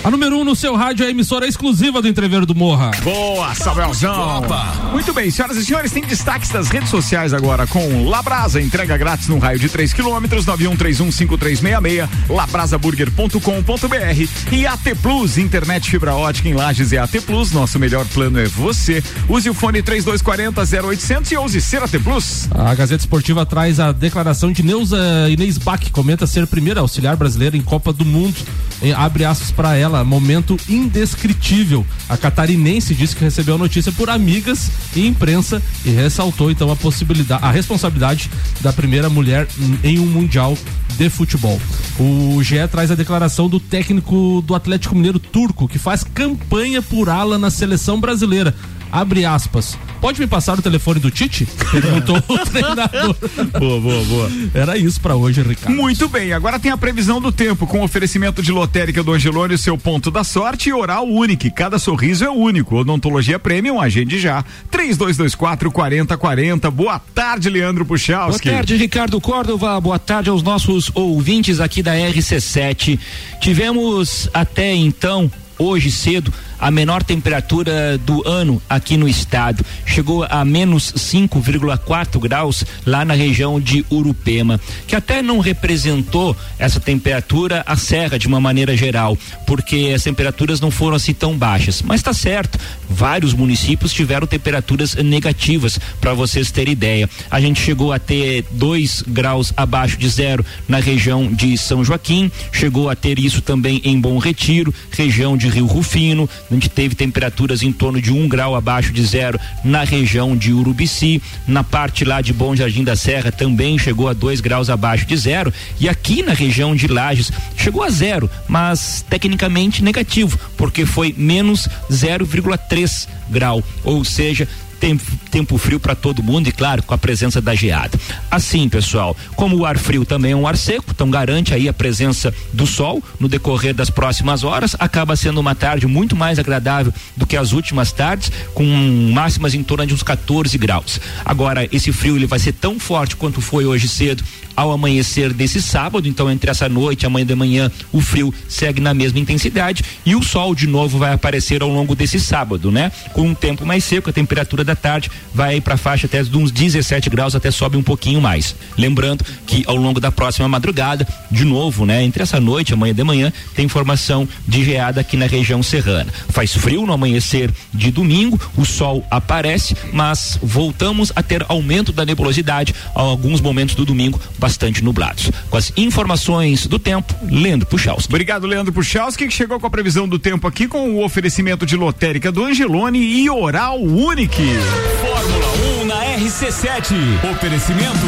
A número 1 um no seu rádio é a emissora exclusiva do Entreveiro do Morra. Boa, Samuelzão. Muito bem, senhoras e senhores, tem destaques das redes sociais agora com Labrasa, entrega grátis no raio de 3 quilômetros, 91315366, labrasaburger.com.br e AT Plus, internet fibra ótica em Lages e AT Plus, nosso melhor plano é você. Use o fone 3240 0800 e use ser AT Plus. A Gazeta Esportiva traz a declaração de Neuza Inês Bach, comenta ser primeira auxiliar brasileira em Copa do Mundo. Em- abre aspas para ela ela, momento indescritível. A catarinense disse que recebeu a notícia por amigas e imprensa e ressaltou então a possibilidade, a responsabilidade da primeira mulher em um mundial de futebol. O GE traz a declaração do técnico do Atlético Mineiro turco que faz campanha por ala na seleção brasileira. Abre aspas. Pode me passar o telefone do Tite? Perguntou o treinador. Boa, boa, boa. Era isso pra hoje, Ricardo. Muito bem, agora tem a previsão do tempo com oferecimento de lotérica do Angelone, seu ponto da sorte e oral único. Cada sorriso é único. Odontologia Premium, agende já. 3224 4040. Boa tarde, Leandro Boa Puchalski. tarde, Ricardo Córdova. Boa tarde aos nossos ouvintes aqui da RC7. Tivemos até então, hoje cedo, a menor temperatura do ano aqui no estado. Chegou a menos 5,4 graus lá na região de Urupema, que até não representou essa temperatura a serra de uma maneira geral, porque as temperaturas não foram assim tão baixas. Mas está certo, vários municípios tiveram temperaturas negativas, para vocês terem ideia. A gente chegou a ter 2 graus abaixo de zero na região de São Joaquim, chegou a ter isso também em Bom Retiro, região de Rio Rufino, gente teve temperaturas em torno de um grau abaixo de zero na região de Urubici, na parte lá de Bom Jardim da Serra também chegou a dois graus abaixo de zero. E aqui na região de Lages chegou a zero, mas tecnicamente negativo, porque foi menos 0,3 grau, ou seja, tempo, tempo frio para todo mundo e claro com a presença da geada. Assim, pessoal, como o ar frio também é um ar seco, então garante aí a presença do sol no decorrer das próximas horas, acaba sendo uma tarde muito mais agradável do que as últimas tardes, com máximas em torno de uns 14 graus. Agora, esse frio ele vai ser tão forte quanto foi hoje cedo ao amanhecer desse sábado, então entre essa noite e amanhã de manhã o frio segue na mesma intensidade e o sol de novo vai aparecer ao longo desse sábado, né? Com um tempo mais seco, a temperatura da tarde vai para a faixa até de uns 17 graus, até sobe um pouquinho mais. Lembrando que ao longo da próxima madrugada, de novo, né, entre essa noite e amanhã de manhã, tem formação de geada aqui na região serrana. Faz frio no amanhecer de domingo, o sol aparece, mas voltamos a ter aumento da nebulosidade alguns momentos do domingo bastante nublados. Com as informações do tempo, Leandro Puchalski. Obrigado, Leandro Puchalski, que chegou com a previsão do tempo aqui com o oferecimento de lotérica do Angelone e Oral Unique. Fórmula 1 na RC7. Oferecimento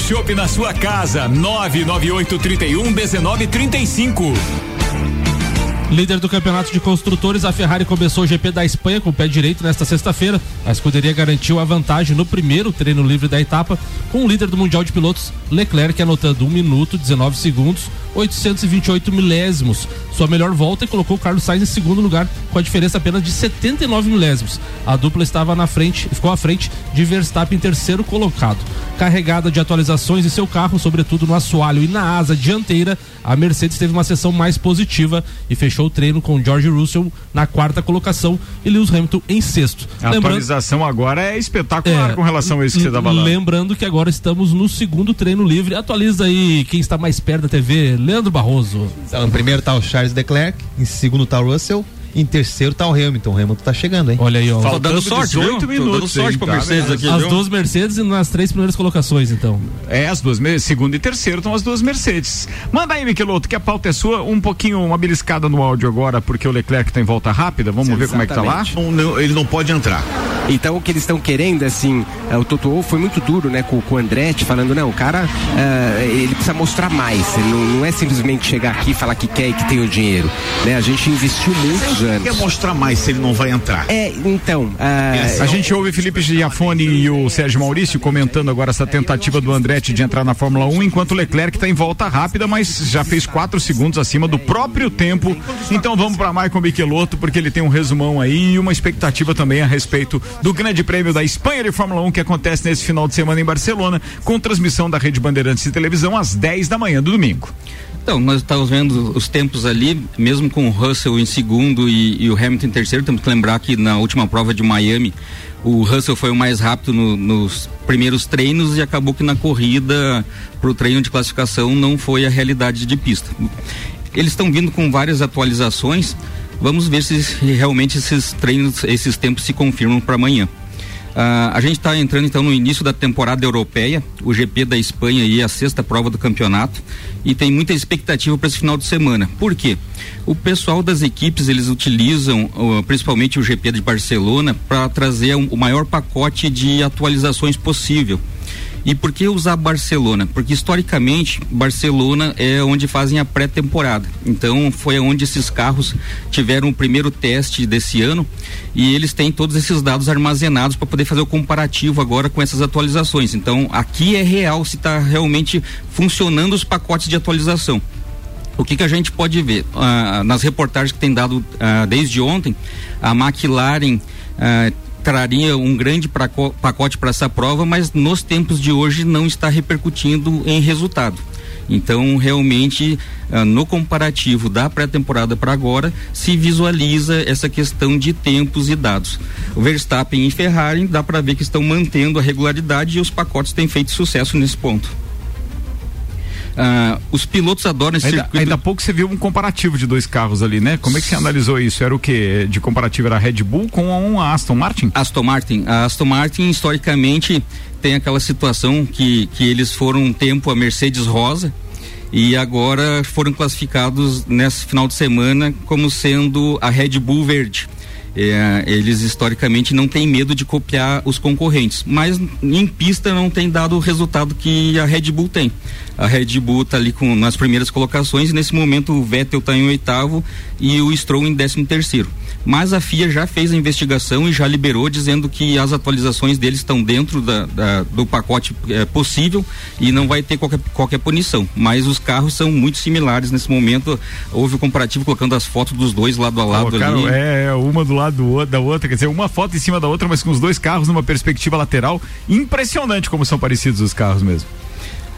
shopping na sua casa. 99831 1935. Líder do campeonato de construtores, a Ferrari começou o GP da Espanha com o pé direito nesta sexta-feira. A escuderia garantiu a vantagem no primeiro treino livre da etapa, com o líder do Mundial de Pilotos, Leclerc, anotando 1 minuto, 19 segundos, 828 milésimos. Sua melhor volta e colocou o Carlos Sainz em segundo lugar, com a diferença apenas de 79 milésimos. A dupla estava na frente, ficou à frente de Verstappen em terceiro colocado. Carregada de atualizações em seu carro, sobretudo no assoalho e na asa dianteira, a Mercedes teve uma sessão mais positiva e fechou o treino com George Russell na quarta colocação e Lewis Hamilton em sexto. A atualização agora é espetacular com relação a isso que você está falando. Lembrando que agora estamos no segundo treino livre. Atualiza aí quem está mais perto da TV, Leandro Barroso. Então, em primeiro tá o Charles Leclerc, em segundo tá o Russell, em terceiro tá o Hamilton. O Hamilton tá chegando, hein? Olha aí, ó. Faltando sorte, 18 viu? minutos, Tô dando sorte hein? pra Tá Mercedes aqui, As viu? duas Mercedes e nas três primeiras colocações, então. É, as duas, segundo e terceiro estão as duas Mercedes. Manda aí, Miqueloto, que a pauta é sua, um pouquinho, uma beliscada no áudio agora, porque o Leclerc tá em volta rápida, vamos ver como é que tá lá? ele não pode entrar. Então o que eles estão querendo, assim, é, o Toto Wolff foi muito duro, né, com, com o Andretti, falando, não, o cara, é, ele precisa mostrar mais, ele não, não é simplesmente chegar aqui e falar que quer e que tem o dinheiro, né, a gente investiu muitos anos. quer mostrar mais se ele não vai entrar? É, então, A gente ouve Felipe Giafone e o Sérgio Maurício comentando agora essa tentativa do Andretti de entrar na Fórmula 1, enquanto o Leclerc está em volta rápida, mas já fez quatro segundos acima do próprio tempo. Então vamos para Michael Michelotto, porque ele tem um resumão aí e uma expectativa também a respeito do Grande Prêmio da Espanha de Fórmula 1 que acontece nesse final de semana em Barcelona, com transmissão da Rede Bandeirantes de televisão às 10 da manhã do domingo. Então, nós estamos vendo os tempos ali, mesmo com o Russell em segundo e, e o Hamilton em terceiro, temos que lembrar que na última prova de Miami, o Russell foi o mais rápido no- nos primeiros treinos e acabou que na corrida para o treino de classificação não foi a realidade de pista. Eles estão vindo com várias atualizações. Vamos ver se realmente esses treinos, esses tempos se confirmam para amanhã. Ah, a gente está entrando então no início da temporada europeia, o GP da Espanha aí é a sexta prova do campeonato e tem muita expectativa para esse final de semana. Por quê? O pessoal das equipes eles utilizam ah, principalmente o GP de Barcelona para trazer um- o maior pacote de atualizações possível. E por que usar Barcelona? Porque historicamente Barcelona é onde fazem a pré-temporada. Então foi onde esses carros tiveram o primeiro teste desse ano e eles têm todos esses dados armazenados para poder fazer o comparativo agora com essas atualizações. Então aqui é real se está realmente funcionando os pacotes de atualização. O que, que a gente pode ver? Ah, nas reportagens que tem dado ah, desde ontem, a McLaren ah, traria um grande pacote para essa prova, mas nos tempos de hoje não está repercutindo em resultado. Então, realmente, ah, no comparativo da pré-temporada para agora, se visualiza essa questão de tempos e dados. O Verstappen e Ferrari dá para ver que estão mantendo a regularidade e os pacotes têm feito sucesso nesse ponto. Ah, os pilotos adoram esse Ainda, circuito. ainda há pouco você viu um comparativo de dois carros ali, né? Como é que você analisou isso? Era o que? De comparativo era a Red Bull com um Aston Martin? Aston Martin. A Aston Martin, historicamente, tem aquela situação que, que eles foram um tempo a Mercedes Rosa e agora foram classificados nesse final de semana como sendo a Red Bull Verde. É, eles historicamente não têm medo de copiar os concorrentes, mas em pista não tem dado o resultado que a Red Bull tem. A Red Bull está ali com nas primeiras colocações e nesse momento o Vettel está em oitavo e o Stroll em décimo terceiro. Mas a FIA já fez a investigação e já liberou dizendo que as atualizações deles estão dentro da, da- do pacote eh, possível e não vai ter qualquer, qualquer punição. Mas os carros são muito similares nesse momento. Houve o comparativo colocando as fotos dos dois lado a lado Colocaram, ali. é, uma do lado do da outra, quer dizer, uma foto em cima da outra, mas com os dois carros numa perspectiva lateral. Impressionante como são parecidos os carros mesmo.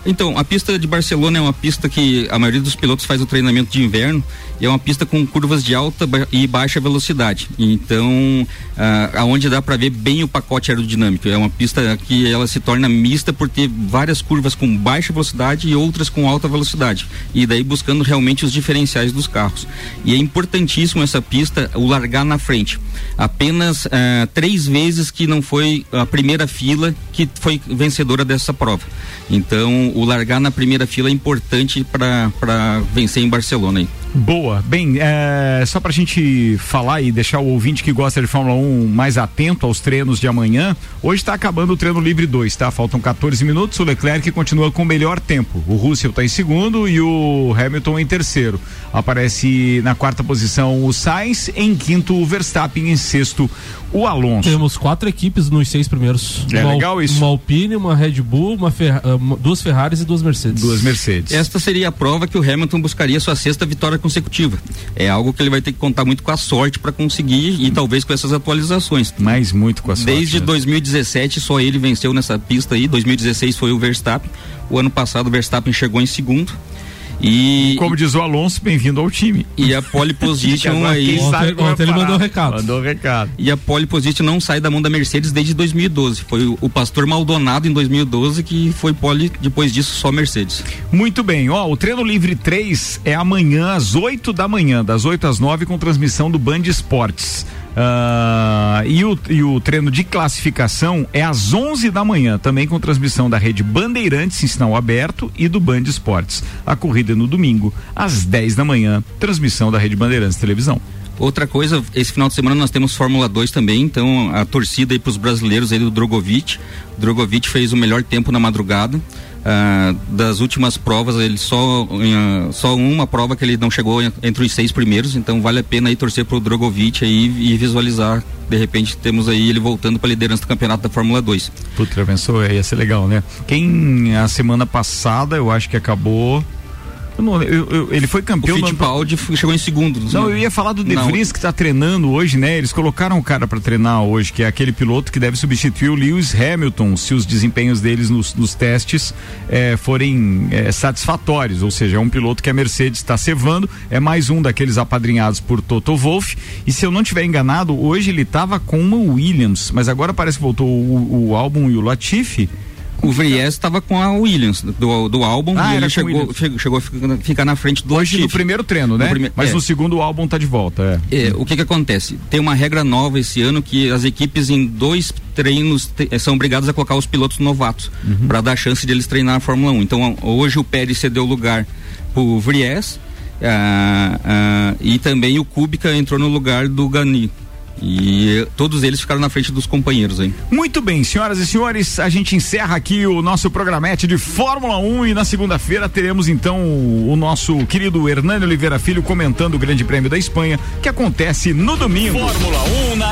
Então, a pista de Barcelona é uma pista que a maioria dos pilotos faz o treinamento de inverno e é uma pista com curvas de alta e baixa velocidade. Então, ah, aonde dá para ver bem o pacote aerodinâmico. É uma pista que ela se torna mista por ter várias curvas com baixa velocidade e outras com alta velocidade. E daí buscando realmente os diferenciais dos carros. E é importantíssimo essa pista o largar na frente. Apenas ah, três vezes que não foi a primeira fila que foi vencedora dessa prova. Então, o largar na primeira fila é importante para vencer em Barcelona. Aí. Boa. Bem, é, só pra gente falar e deixar o ouvinte que gosta de Fórmula 1 mais atento aos treinos de amanhã, hoje está acabando o treino livre 2, tá? Faltam 14 minutos, o Leclerc continua com o melhor tempo. O Russell está em segundo e o Hamilton em terceiro. Aparece na quarta posição o Sainz, em quinto o Verstappen, em sexto o Alonso. Temos quatro equipes nos seis primeiros. É uma, legal isso. Uma Alpine, uma Red Bull, uma Ferra- ah, uma- duas Ferraris e duas Mercedes. Duas Mercedes. Esta seria a prova que o Hamilton buscaria sua sexta vitória consecutiva. É algo que ele vai ter que contar muito com a sorte para conseguir e talvez com essas atualizações. Mais muito com a sorte. Desde né? 2017 só ele venceu nessa pista aí. 2016 foi o Verstappen. O ano passado o Verstappen chegou em segundo. E como diz o Alonso, bem-vindo ao time. E a pole position aí. Quem sabe como vai parar. recado. Mandou recado. E a pole position não sai da mão da Mercedes desde 2012. Foi o, o Pastor Maldonado em 2012 que foi pole, depois disso só Mercedes. Muito bem, ó, o treino livre 3 é amanhã às 8 da manhã, das 8 às 9, com transmissão do Band Esportes. Ah, e, o, e o treino de classificação é às 11 da manhã, também com transmissão da rede Bandeirantes em sinal aberto e do Band Esportes. A corrida é no domingo, às 10 da manhã, transmissão da rede Bandeirantes Televisão. Outra coisa, esse final de semana nós temos Fórmula 2 também, então a torcida aí pros brasileiros aí do Drogovic. Drogovic fez o melhor tempo na madrugada. Ah, das últimas provas, ele só, ah, só uma prova que ele não chegou en- entre os seis primeiros, então vale a pena aí torcer pro Drogovic aí e visualizar. De repente temos aí ele voltando para liderança do campeonato da Fórmula 2. Puta, já pensou? Ia ser legal, né? Quem a semana passada, eu acho que acabou Eu não- eu- eu- ele foi campeão. O no Fittipaldi f- chegou em segundo. Não, eu ia falar do De Não. Vries que tá treinando hoje, né? Eles colocaram o cara pra treinar hoje, que é aquele piloto que deve substituir o Lewis Hamilton, se os desempenhos deles nos, nos testes eh, forem eh, satisfatórios. Ou seja, é um piloto que a Mercedes está cevando, é mais um daqueles apadrinhados por Toto Wolff. E se eu não tiver enganado, hoje ele tava com uma Williams, mas agora parece que voltou o, o álbum e o Latifi. O Vries estava com a Williams do, do álbum Ah, e ele chegou, chegou a ficar, ficar na frente do Hoje no primeiro treino, né? No prime- Mas é. no segundo o álbum tá de volta, é. É, o que que acontece? Tem uma regra nova esse ano que as equipes em dois treinos te- eh, são obrigadas a colocar os pilotos novatos Uhum. para dar chance de eles treinar a Fórmula 1. Então hoje o Pérez cedeu lugar pro Vries ah, ah, e também o Kubica entrou no lugar do Gani. E todos eles ficaram na frente dos companheiros aí. Muito bem, senhoras e senhores, a gente encerra aqui o nosso programete de Fórmula 1 e na segunda-feira teremos então o nosso querido Hernani Oliveira Filho comentando o Grande Prêmio da Espanha, que acontece no domingo. Fórmula 1 na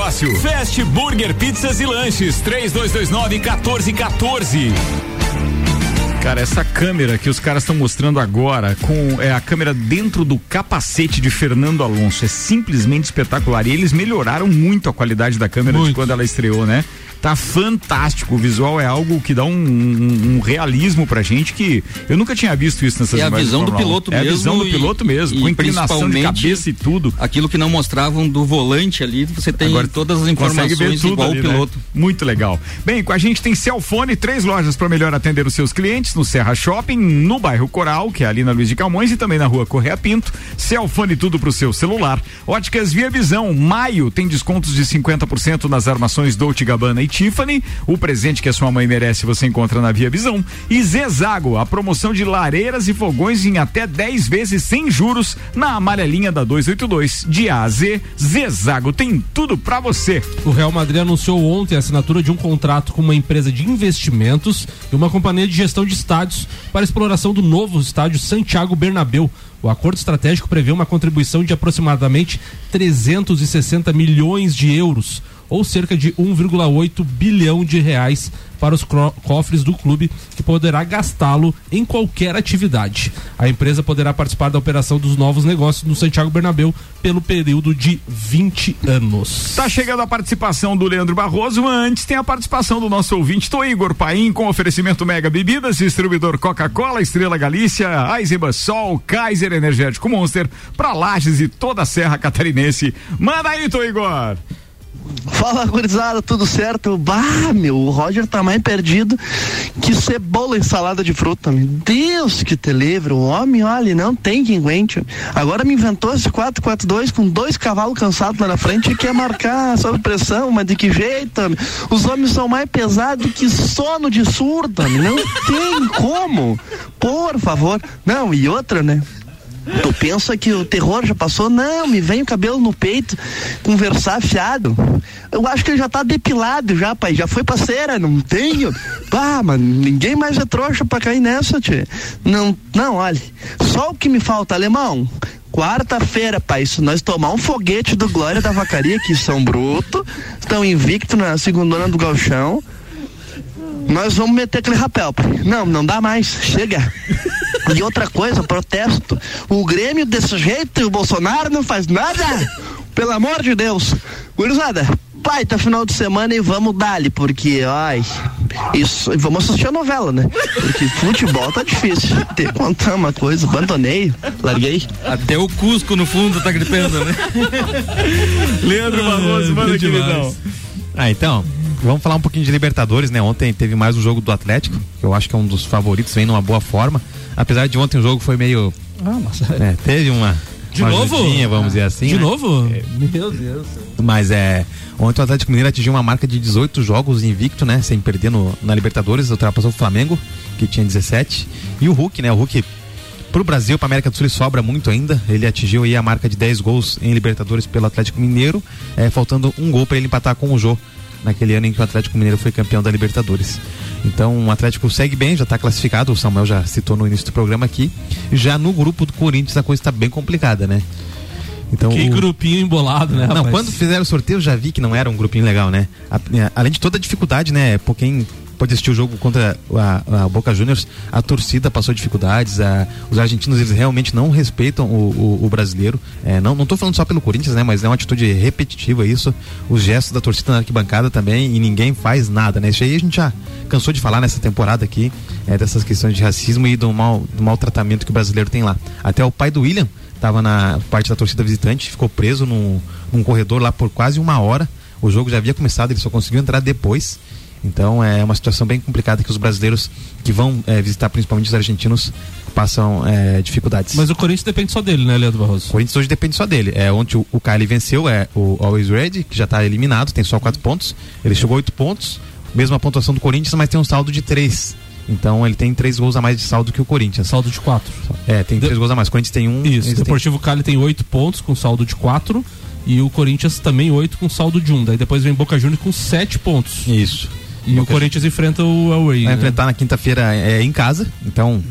Fast Burger Pizzas e Lanches, 3229 1414. Cara, essa câmera que os caras estão mostrando agora, com é a câmera dentro do capacete de Fernando Alonso, é simplesmente espetacular. E eles melhoraram muito a qualidade da câmera de quando ela estreou, né? Tá fantástico. O visual é algo que dá um, um- um realismo pra gente que eu nunca tinha visto isso nessas É a imagens visão do Fórmula 1. piloto é mesmo. a visão do piloto mesmo, e com inclinação de cabeça e tudo. Aquilo que não mostravam do volante ali, você tem Agora todas as informações tudo igual ali, o né? piloto. Muito legal. Bem, com a gente tem Celfone, três lojas para melhor atender os seus clientes no Serra Shopping, no bairro Coral, que é ali na Luiz de Camões e também na rua Correia Pinto. Celfone tudo pro seu celular. Óticas Via Visão, maio tem descontos de 50% nas armações Dolce Gabbana e Tiffany. O presente que a sua mãe merece você encontra na Via Visão. E Zezago, a promoção de lareiras e fogões em até 10 vezes sem juros na amarelinha da 282. De A a Z, Zezago tem tudo pra você. O Real Madrid anunciou ontem a assinatura de um contrato com uma empresa de investimentos e uma companhia de gestão de estádios para exploração do novo estádio Santiago Bernabéu. O acordo estratégico prevê uma contribuição de aproximadamente 360 milhões de euros, ou cerca de 1,8 bilhão de reais para os cofres do clube, que poderá gastá-lo em qualquer atividade. A empresa poderá participar da operação dos novos negócios no Santiago Bernabéu pelo período de 20 anos. Tá chegando a participação do Leandro Barroso, mas antes tem a participação do nosso ouvinte, Tô Igor Paim, com oferecimento Mega Bebidas, distribuidor Coca-Cola, Estrela Galícia, Eisenbahn Sol, Kaiser Energético Monster, pra Lages e toda a Serra Catarinense. Manda aí, Tô Igor! Fala, gurizada, tudo certo? Bah, meu, o Roger tá mais perdido que cebola e salada de fruta. Meu Deus que te livre, o homem, olha, não tem quem aguente. Agora me inventou esse 442 com dois cavalos cansados lá na frente e quer marcar sob pressão, mas de que jeito? meu? Os homens são mais pesados que sono de surda, meu. não tem como. Por favor. Não, e outra, né? Tu pensa que o terror já passou? Não, me vem o cabelo no peito, conversar afiado. Eu acho que ele já tá depilado já, pai. Já foi pra cera, não tenho. Ah, mano, ninguém mais é trouxa pra cair nessa, tio. Não, não, olha. Só o que me falta, alemão. Quarta-feira, pai, se nós tomar um foguete do Glória da Vacaria, que são bruto, estão invicto na segunda do galchão. Nós vamos meter aquele rapel, pai. Não, não dá mais. Chega. E outra coisa, protesto. O Grêmio desse jeito e o Bolsonaro não faz nada. Pelo amor de Deus. Gurizada, pai, tá final de semana e vamos dali, porque, ai, isso, e vamos assistir a novela, né? Porque futebol tá difícil. Ter que contar uma coisa, abandonei, larguei. Até o Cusco no fundo tá gritando, né? Leandro Barroso, manda aqui, então. Ah, então, vamos falar um pouquinho de Libertadores, né? Ontem teve mais um jogo do Atlético, que eu acho que é um dos favoritos, vem numa boa forma. Apesar de ontem o jogo foi meio. Ah, mas... É, teve uma. De uma novo? ajudinha, vamos dizer assim. De né? novo? Meu Deus. Mas é. Ontem o Atlético Mineiro atingiu uma marca de 18 jogos invicto, né? Sem perder no, na Libertadores, ultrapassou o Flamengo, que tinha 17. E o Hulk, né? O Hulk Pro Brasil, para América do Sul, ele sobra muito ainda. Ele atingiu aí a marca de 10 gols em Libertadores pelo Atlético Mineiro, é, faltando um gol para ele empatar com o Jô naquele ano em que o Atlético Mineiro foi campeão da Libertadores. Então o Atlético segue bem, já está classificado, o Samuel já citou no início do programa aqui. Já no grupo do Corinthians a coisa está bem complicada, né? Então, que o- grupinho embolado, né, não, rapaz? quando fizeram o sorteio eu já vi que não era um grupinho legal, né? A- é, além de toda a dificuldade, né? Por quem pode assistir o jogo contra a, a Boca Juniors, a torcida passou dificuldades, a- os argentinos eles realmente não respeitam o, o- o brasileiro. É, não, não falando só pelo Corinthians, né? Mas é uma atitude repetitiva isso. Os gestos da torcida na arquibancada também e ninguém faz nada, né? Isso aí a gente já cansou de falar nessa temporada aqui, é, dessas questões de racismo e do mal, do maltratamento que o brasileiro tem lá. Até o pai do William estava na parte da torcida visitante, ficou preso num, num corredor lá por quase uma hora. O jogo já havia começado, ele só conseguiu entrar depois. Então é uma situação bem complicada que os brasileiros que vão é, visitar, principalmente os argentinos, passam é, dificuldades. Mas o Corinthians depende só dele, né, Leandro Barroso? O Corinthians hoje depende só dele. É onde o, o Kylie venceu, é o Always Ready, que já está eliminado, tem só quatro pontos. Ele chegou a oito pontos, mesma pontuação do Corinthians, mas tem um saldo de três. Então ele tem três gols a mais de saldo que o Corinthians. Saldo de quatro. É, tem três gols a mais. O Corinthians tem um. Isso, o Deportivo Cali tem oito pontos com saldo de quatro e o Corinthians também oito com saldo de um. Daí depois vem Boca Juniors com sete pontos. Isso. E o Corinthians enfrenta o Away. Vai né? enfrentar na quinta-feira é, em casa, então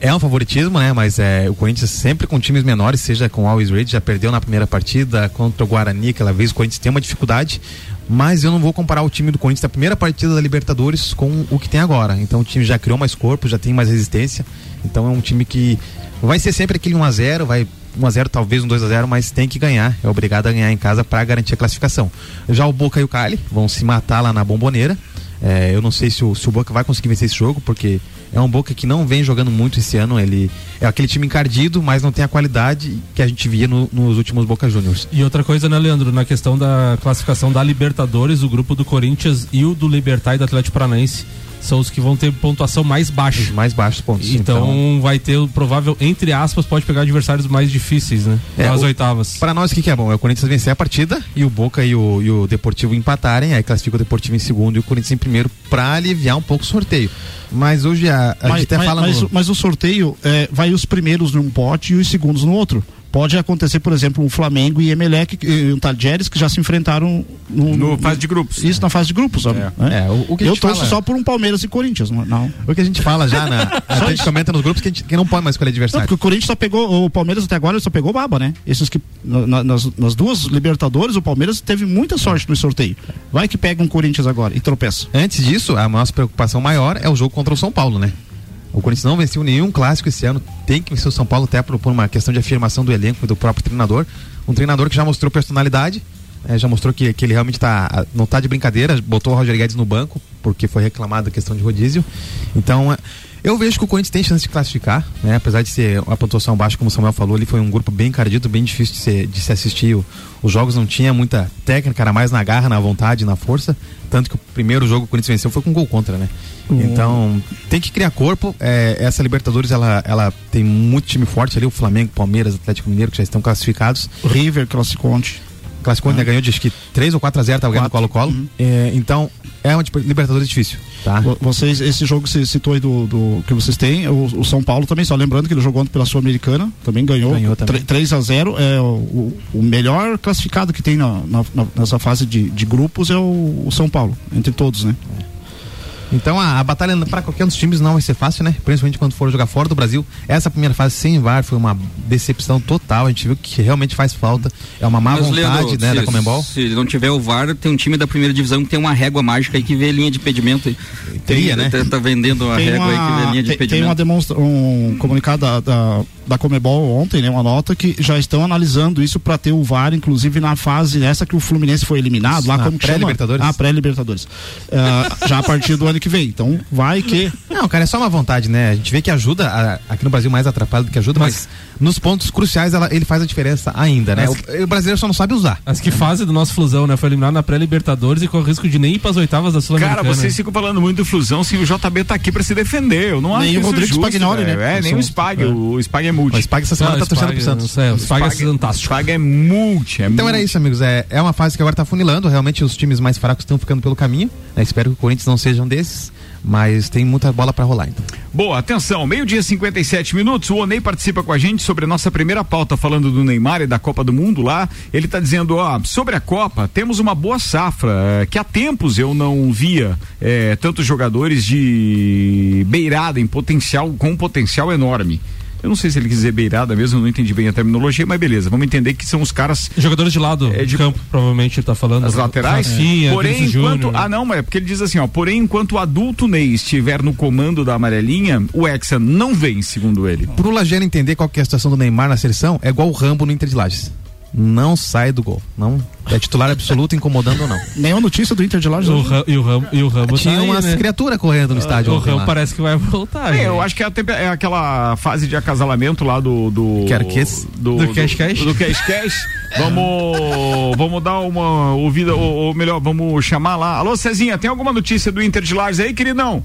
é um favoritismo, né? Mas é, o Corinthians sempre com times menores, seja com o Always Ready, já perdeu na primeira partida contra o Guarani, aquela vez o Corinthians tem uma dificuldade, mas eu não vou comparar o time do Corinthians da primeira partida da Libertadores com o que tem agora. Então o time já criou mais corpo, já tem mais resistência, então é um time que vai ser sempre aquele 1 a 0 vai 1 a 0 talvez um 2 a 0 mas tem que ganhar, é obrigado a ganhar em casa para garantir a classificação. Já o Boca e o Cali vão se matar lá na Bomboneira. É, eu não sei se o, se o Boca vai conseguir vencer esse jogo, porque é um Boca que não vem jogando muito esse ano. Ele é aquele time encardido, mas não tem a qualidade que a gente via no- nos últimos Boca Juniors. E outra coisa, né, Leandro? Na questão da classificação da Libertadores, o grupo do Corinthians e o do Libertar e do Atlético Paranaense são os que vão ter pontuação mais baixa. mais baixos pontos. Então, vai ter o provável, entre aspas, pode pegar adversários mais difíceis, né? É, Nas o- oitavas. Para nós, o que, que é bom? É o Corinthians vencer a partida e o Boca e o, e o Deportivo empatarem, aí classifica o Deportivo em segundo e o Corinthians em primeiro para aliviar um pouco o sorteio. Mas hoje a, a mas, gente até mas- fala mas no... o- mas o sorteio é, vai os primeiros num pote e os segundos no outro. Pode acontecer, por exemplo, um Flamengo e Emelec e um Talheres que já se enfrentaram no, No fase de grupos. Isso na faz de grupos. sabe? Né? É, o- o que Eu torço fala- só por um Palmeiras e Corinthians, não. não. O que a gente fala já, na, a gente comenta nos grupos que a gente que não pode mais escolher Não, adversário. porque o Corinthians só pegou, o Palmeiras até agora só pegou baba, né? Esses que na- na- nas, nas duas Libertadores o Palmeiras teve muita sorte no sorteio. Vai que pega um Corinthians agora e tropeça. Antes disso, a nossa preocupação maior é o jogo contra o São Paulo, né? O Corinthians não venceu nenhum clássico esse ano, tem que vencer o São Paulo até por, por uma questão de afirmação do elenco e do próprio treinador. Um treinador que já mostrou personalidade, eh, já mostrou que, que ele realmente tá, não tá de brincadeira, botou o Roger Guedes no banco, porque foi reclamado a questão de rodízio. Então, eh, eu vejo que o Corinthians tem chance de classificar, né? Apesar de ser uma pontuação baixa, como o Samuel falou, ele foi um grupo bem encardido, bem difícil de, ser- de se assistir. Os jogos não tinha muita técnica, era mais na garra, na vontade, na força. Tanto que o primeiro jogo que o Corinthians venceu foi com gol contra, né? Então, tem que criar corpo. É, essa Libertadores, ela, ela tem muito time forte ali, o Flamengo, Palmeiras, Atlético Mineiro, que já estão classificados. River, Classiconte. Classificou, né? Ganhou de acho que 3 ou 4 a 0, tava ganhando Colo-Colo. É, então, é uma tipo, Libertadores difícil, tá? Vo- Vocês, esse jogo que você citou aí do, do- que vocês têm, o, o São Paulo também, só lembrando que ele jogou ontem pela Sul-Americana, também ganhou, Ganhou também. 3 a 0 é o, o- melhor classificado que tem na, na- nessa fase de, de grupos é o, o São Paulo, entre todos, né? Então a, a batalha para qualquer um dos times não vai ser fácil, né? Principalmente quando for jogar fora do Brasil. Essa primeira fase sem VAR foi uma decepção total. A gente viu que realmente faz falta. É uma má Mas, vontade, Leandro, né, se, da Comembol. Se não tiver o VAR, tem um time da primeira divisão que tem uma régua mágica aí que vê linha de impedimento. aí. Teria, né? Tá, tá vendendo uma Tem régua aí que vê uma, linha de tem, tem impedimento. uma demonstra um comunicado da, da, da Comebol ontem, né? Uma nota que já estão analisando isso para ter o VAR, inclusive na fase essa que o Fluminense foi eliminado, lá como que chama? pré-Libertadores? Ah, pré-Libertadores. Ah, já a partir do ano que vem. Então, vai que. Não, cara, é só uma vontade, né? A gente vê que ajuda, a- aqui no Brasil mais atrapalha do que ajuda, mas, nos pontos cruciais ela- ele faz a diferença ainda, né? Mas- O, o brasileiro só não sabe usar. Mas que fase do nosso Flusão, né? Foi eliminado na pré-Libertadores e com o risco de nem ir pras oitavas da Sul-Americana. Cara, vocês ficam falando muito do Flusão, sim, o JB tá aqui pra se defender. Eu não acho Nem o isso Rodrigo justo, Spagnoli, né? É, nem o Spag, é. o Spag é multi. O Spag essa semana Ah, tá torcendo Spag, pro Santos. não sei, o Spag é fantástico. Spag é multi, é Então multi. era isso, amigos. É, é uma fase que agora tá funilando. Realmente os times mais fracos estão ficando pelo caminho. né? Espero que o Corinthians não seja um desses. Mas tem muita bola para rolar então. Boa, atenção, meio-dia 57 minutos. O Onei participa com a gente sobre a nossa primeira pauta falando do Neymar e da Copa do Mundo lá. Ele está dizendo, ó, sobre a Copa, temos uma boa safra, eh, que há tempos eu não via eh, tantos jogadores de beirada em potencial, com um potencial enorme. Eu não sei se ele quis dizer beirada mesmo, eu não entendi bem a terminologia, mas beleza, vamos entender que são os caras. Jogadores de lado É, de- campo, provavelmente ele tá falando. As laterais? Rafinha, porém, Vinícius enquanto. Júnior. Ah, não, mas é porque ele diz assim, ó. Porém, enquanto o adulto Ney estiver no comando da amarelinha, o Hexa não vem, segundo ele. Pro Lagero entender qual que é a situação do Neymar na seleção, é igual o Rambo no Inter de Lages. Não sai do gol. Não é titular absoluto, incomodando ou não. Nenhuma notícia do Inter de Lages. O? Ram- e o Rambo, e o Rambo Tinha tá umas né? criaturas correndo no estádio. O lá. parece que vai voltar. É, eu acho que é, é aquela fase de acasalamento lá do. do Querquês? Do, Do Cash Cash? Do, Cash Cash. Vamos, vamos dar uma ouvida, ou, ou melhor, vamos chamar lá. Alô, Cezinha, tem alguma notícia do Inter de Lages aí, queridão?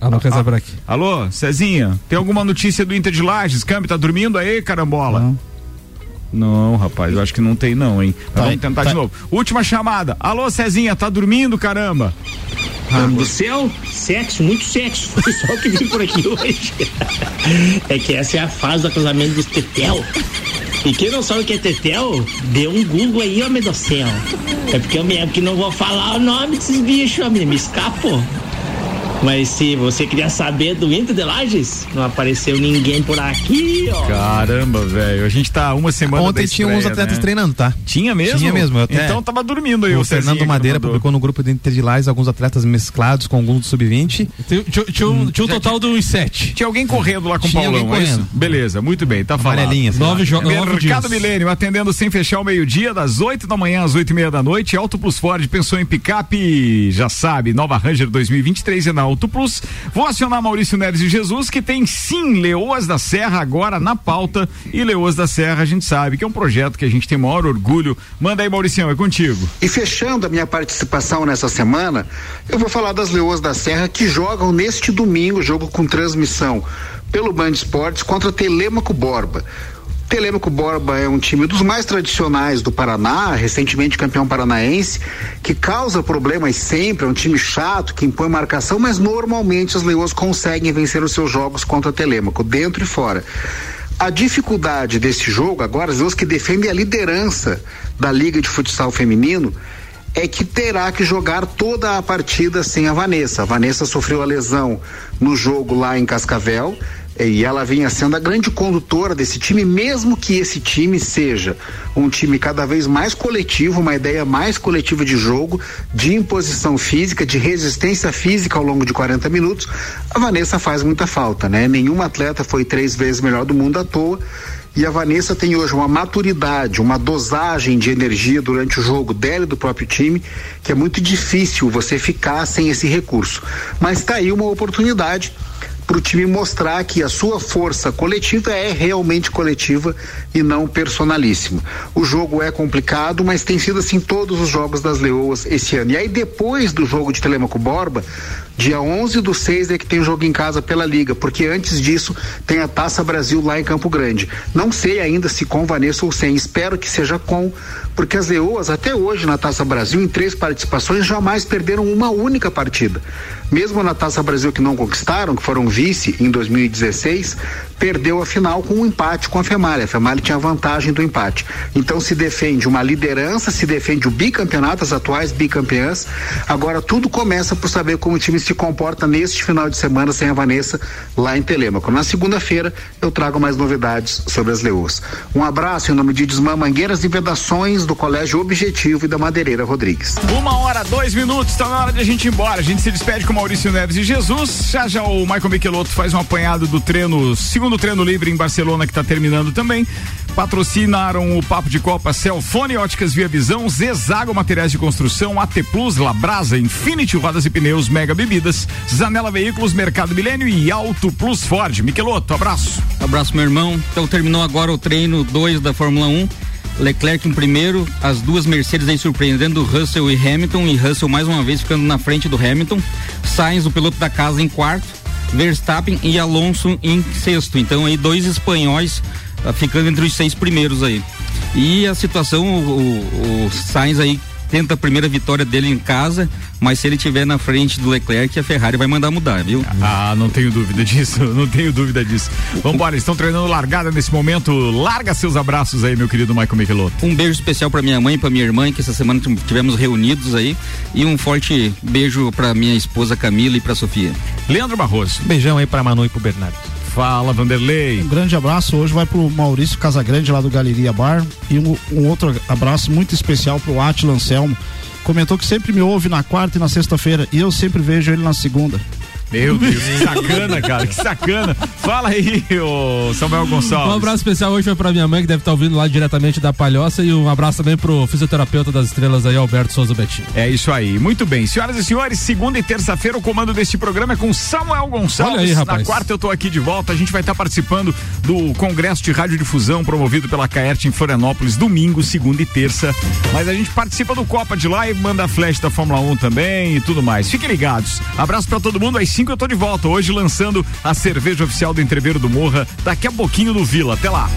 Ah, não quer saber aqui. Alô, Cezinha, tem alguma notícia do Inter de Lages? Câmbio, tá dormindo aí, carambola? Não. Não, rapaz, eu acho que não tem não, hein? Tá, vamos tentar tá. de novo. Última chamada. Alô, Cezinha, tá dormindo, caramba? do céu, sexo, muito sexo. Foi só o que vi por aqui hoje. É que essa é a fase do casamento dos tetel. E quem não sabe o que é tetel, dê um Google aí, homem do céu. É porque eu mesmo que não vou falar o nome desses bichos, homem, me escapou. Mas se você queria saber do Inter de Lages, não apareceu ninguém por aqui, ó. Caramba, velho. A gente tá uma semana Ontem da tinha uns estreia, atletas né? treinando, tá? Tinha mesmo? Tinha mesmo. eu até- Então tava dormindo aí o, o Fernando Madeira publicou no grupo do Inter de Lages alguns atletas mesclados com alguns do sub-20. Tinha, tinha- um, tinha um total de uns sete. Tinha alguém correndo lá com o Tinha Paulão, alguém é isso? correndo. Beleza, muito bem, tá lá. Nove jogos. Mercado Milênio, atendendo sem fechar o meio-dia, das 8 da manhã às 8 e meia da noite. Auto Plus Ford pensou em picape, já sabe, nova Ranger 2023 é na Auto. Vou acionar Maurício Neres e Jesus, que tem sim Leoas da Serra agora na pauta. E Leoas da Serra, a gente sabe que é um projeto que a gente tem maior orgulho. Manda aí, Mauricião, é contigo. E fechando a minha participação nessa semana, eu vou falar das Leoas da Serra que jogam neste domingo, jogo com transmissão pelo Band Esportes contra Telêmaco Borba. Telêmaco Borba é um time dos mais tradicionais do Paraná, recentemente campeão paranaense, que causa problemas sempre, é um time chato, que impõe marcação, mas normalmente as Leoas conseguem vencer os seus jogos contra Telêmaco, dentro e fora. A dificuldade desse jogo, agora, as Leoas que defendem a liderança da Liga de Futsal Feminino, é que terá que jogar toda a partida sem a Vanessa. A Vanessa sofreu a lesão no jogo lá em Cascavel e ela vinha sendo a grande condutora desse time, mesmo que esse time seja um time cada vez mais coletivo, uma ideia mais coletiva de jogo, de imposição física, de resistência física ao longo de 40 minutos, a Vanessa faz muita falta, né? Nenhuma atleta foi três vezes melhor do mundo à toa. E a Vanessa tem hoje uma maturidade, uma dosagem de energia durante o jogo dela e do próprio time, que é muito difícil você ficar sem esse recurso. Mas está aí uma oportunidade para o time mostrar que a sua força coletiva é realmente coletiva e não personalíssima. O jogo é complicado, mas tem sido assim todos os jogos das Leoas esse ano. E aí depois do jogo de Telemaco Borba, dia 11 do 6 é que tem jogo em casa pela Liga, porque antes disso tem a Taça Brasil lá em Campo Grande. Não sei ainda se com Vanessa ou sem, espero que seja com, porque as Leoas até hoje na Taça Brasil, em três participações, jamais perderam uma única partida. Mesmo na Taça Brasil que não conquistaram, que foram vice em 2016, perdeu a final com um empate com a Femalha. A Femalha tinha vantagem do empate. Então se defende uma liderança, se defende o bicampeonato, as atuais bicampeãs. Agora tudo começa por saber como o time se comporta neste final de semana sem a Vanessa lá em Telêmaco. Na segunda-feira eu trago mais novidades sobre as Leoas. Um abraço em nome de Desmã Mangueiras e Vedações do Colégio Objetivo e da Madeireira Rodrigues. Uma hora, dois minutos, tá na hora de a gente ir embora. A gente se despede com Maurício Neves e Jesus. Já já o Michael Michelotto faz um apanhado do treino, segundo treino livre em Barcelona, que tá terminando também. Patrocinaram o Papo de Copa Celfone Óticas Via Visão, Zezago Materiais de Construção, AT Plus, Labrasa, Infinity Rodas e Pneus, Mega Bebidas, Zanela Veículos, Mercado Milênio e Auto Plus Ford. Michelotto, abraço. Abraço, meu irmão. Então terminou agora o treino 2 da Fórmula 1. Leclerc em primeiro, as duas Mercedes aí surpreendendo Russell e Hamilton, e Russell mais uma vez ficando na frente do Hamilton. Sainz, o piloto da casa, em quarto. Verstappen e Alonso em sexto. Então aí dois espanhóis ah, ficando entre os seis primeiros aí. E a situação, o, o, o Sainz aí tenta a primeira vitória dele em casa, mas se ele tiver na frente do Leclerc, a Ferrari vai mandar mudar, viu? Ah, não tenho dúvida disso, não tenho dúvida disso. Vambora, estão treinando largada nesse momento. Larga seus abraços aí, meu querido Michael Michelotto. Um beijo especial para minha mãe e para minha irmã, que essa semana tivemos reunidos aí, e um forte beijo para minha esposa Camila e para Sofia. Leandro Barroso. Beijão aí para Manu e pro Bernardo. Fala, Vanderlei. Um grande abraço hoje vai pro Maurício Casagrande lá do Galeria Bar e um, um outro abraço muito especial pro Atila Anselmo. Comentou que sempre me ouve na quarta e na sexta-feira e eu sempre vejo ele na segunda. Meu Deus, que sacana, cara, que sacana. Fala aí, ô Samuel Gonçalves. Um abraço especial hoje vai pra minha mãe, que deve estar ouvindo lá diretamente da Palhoça, e um abraço também pro fisioterapeuta das estrelas aí, Alberto Souza Betinho. É isso aí, muito bem. Senhoras e senhores, segunda e terça-feira o comando deste programa é com Samuel Gonçalves. Olha aí, rapaz. Na quarta eu tô aqui de volta, a gente vai estar participando do Congresso de Radiodifusão promovido pela Caert em Florianópolis, domingo, segunda e terça. Mas a gente participa do Copa de lá e manda flash da Fórmula 1 também e tudo mais. Fiquem ligados. Abraço pra todo mundo, às 5 eu tô de volta, hoje lançando a cerveja oficial do Entreveiro do Morra, daqui a pouquinho no Vila. Até lá.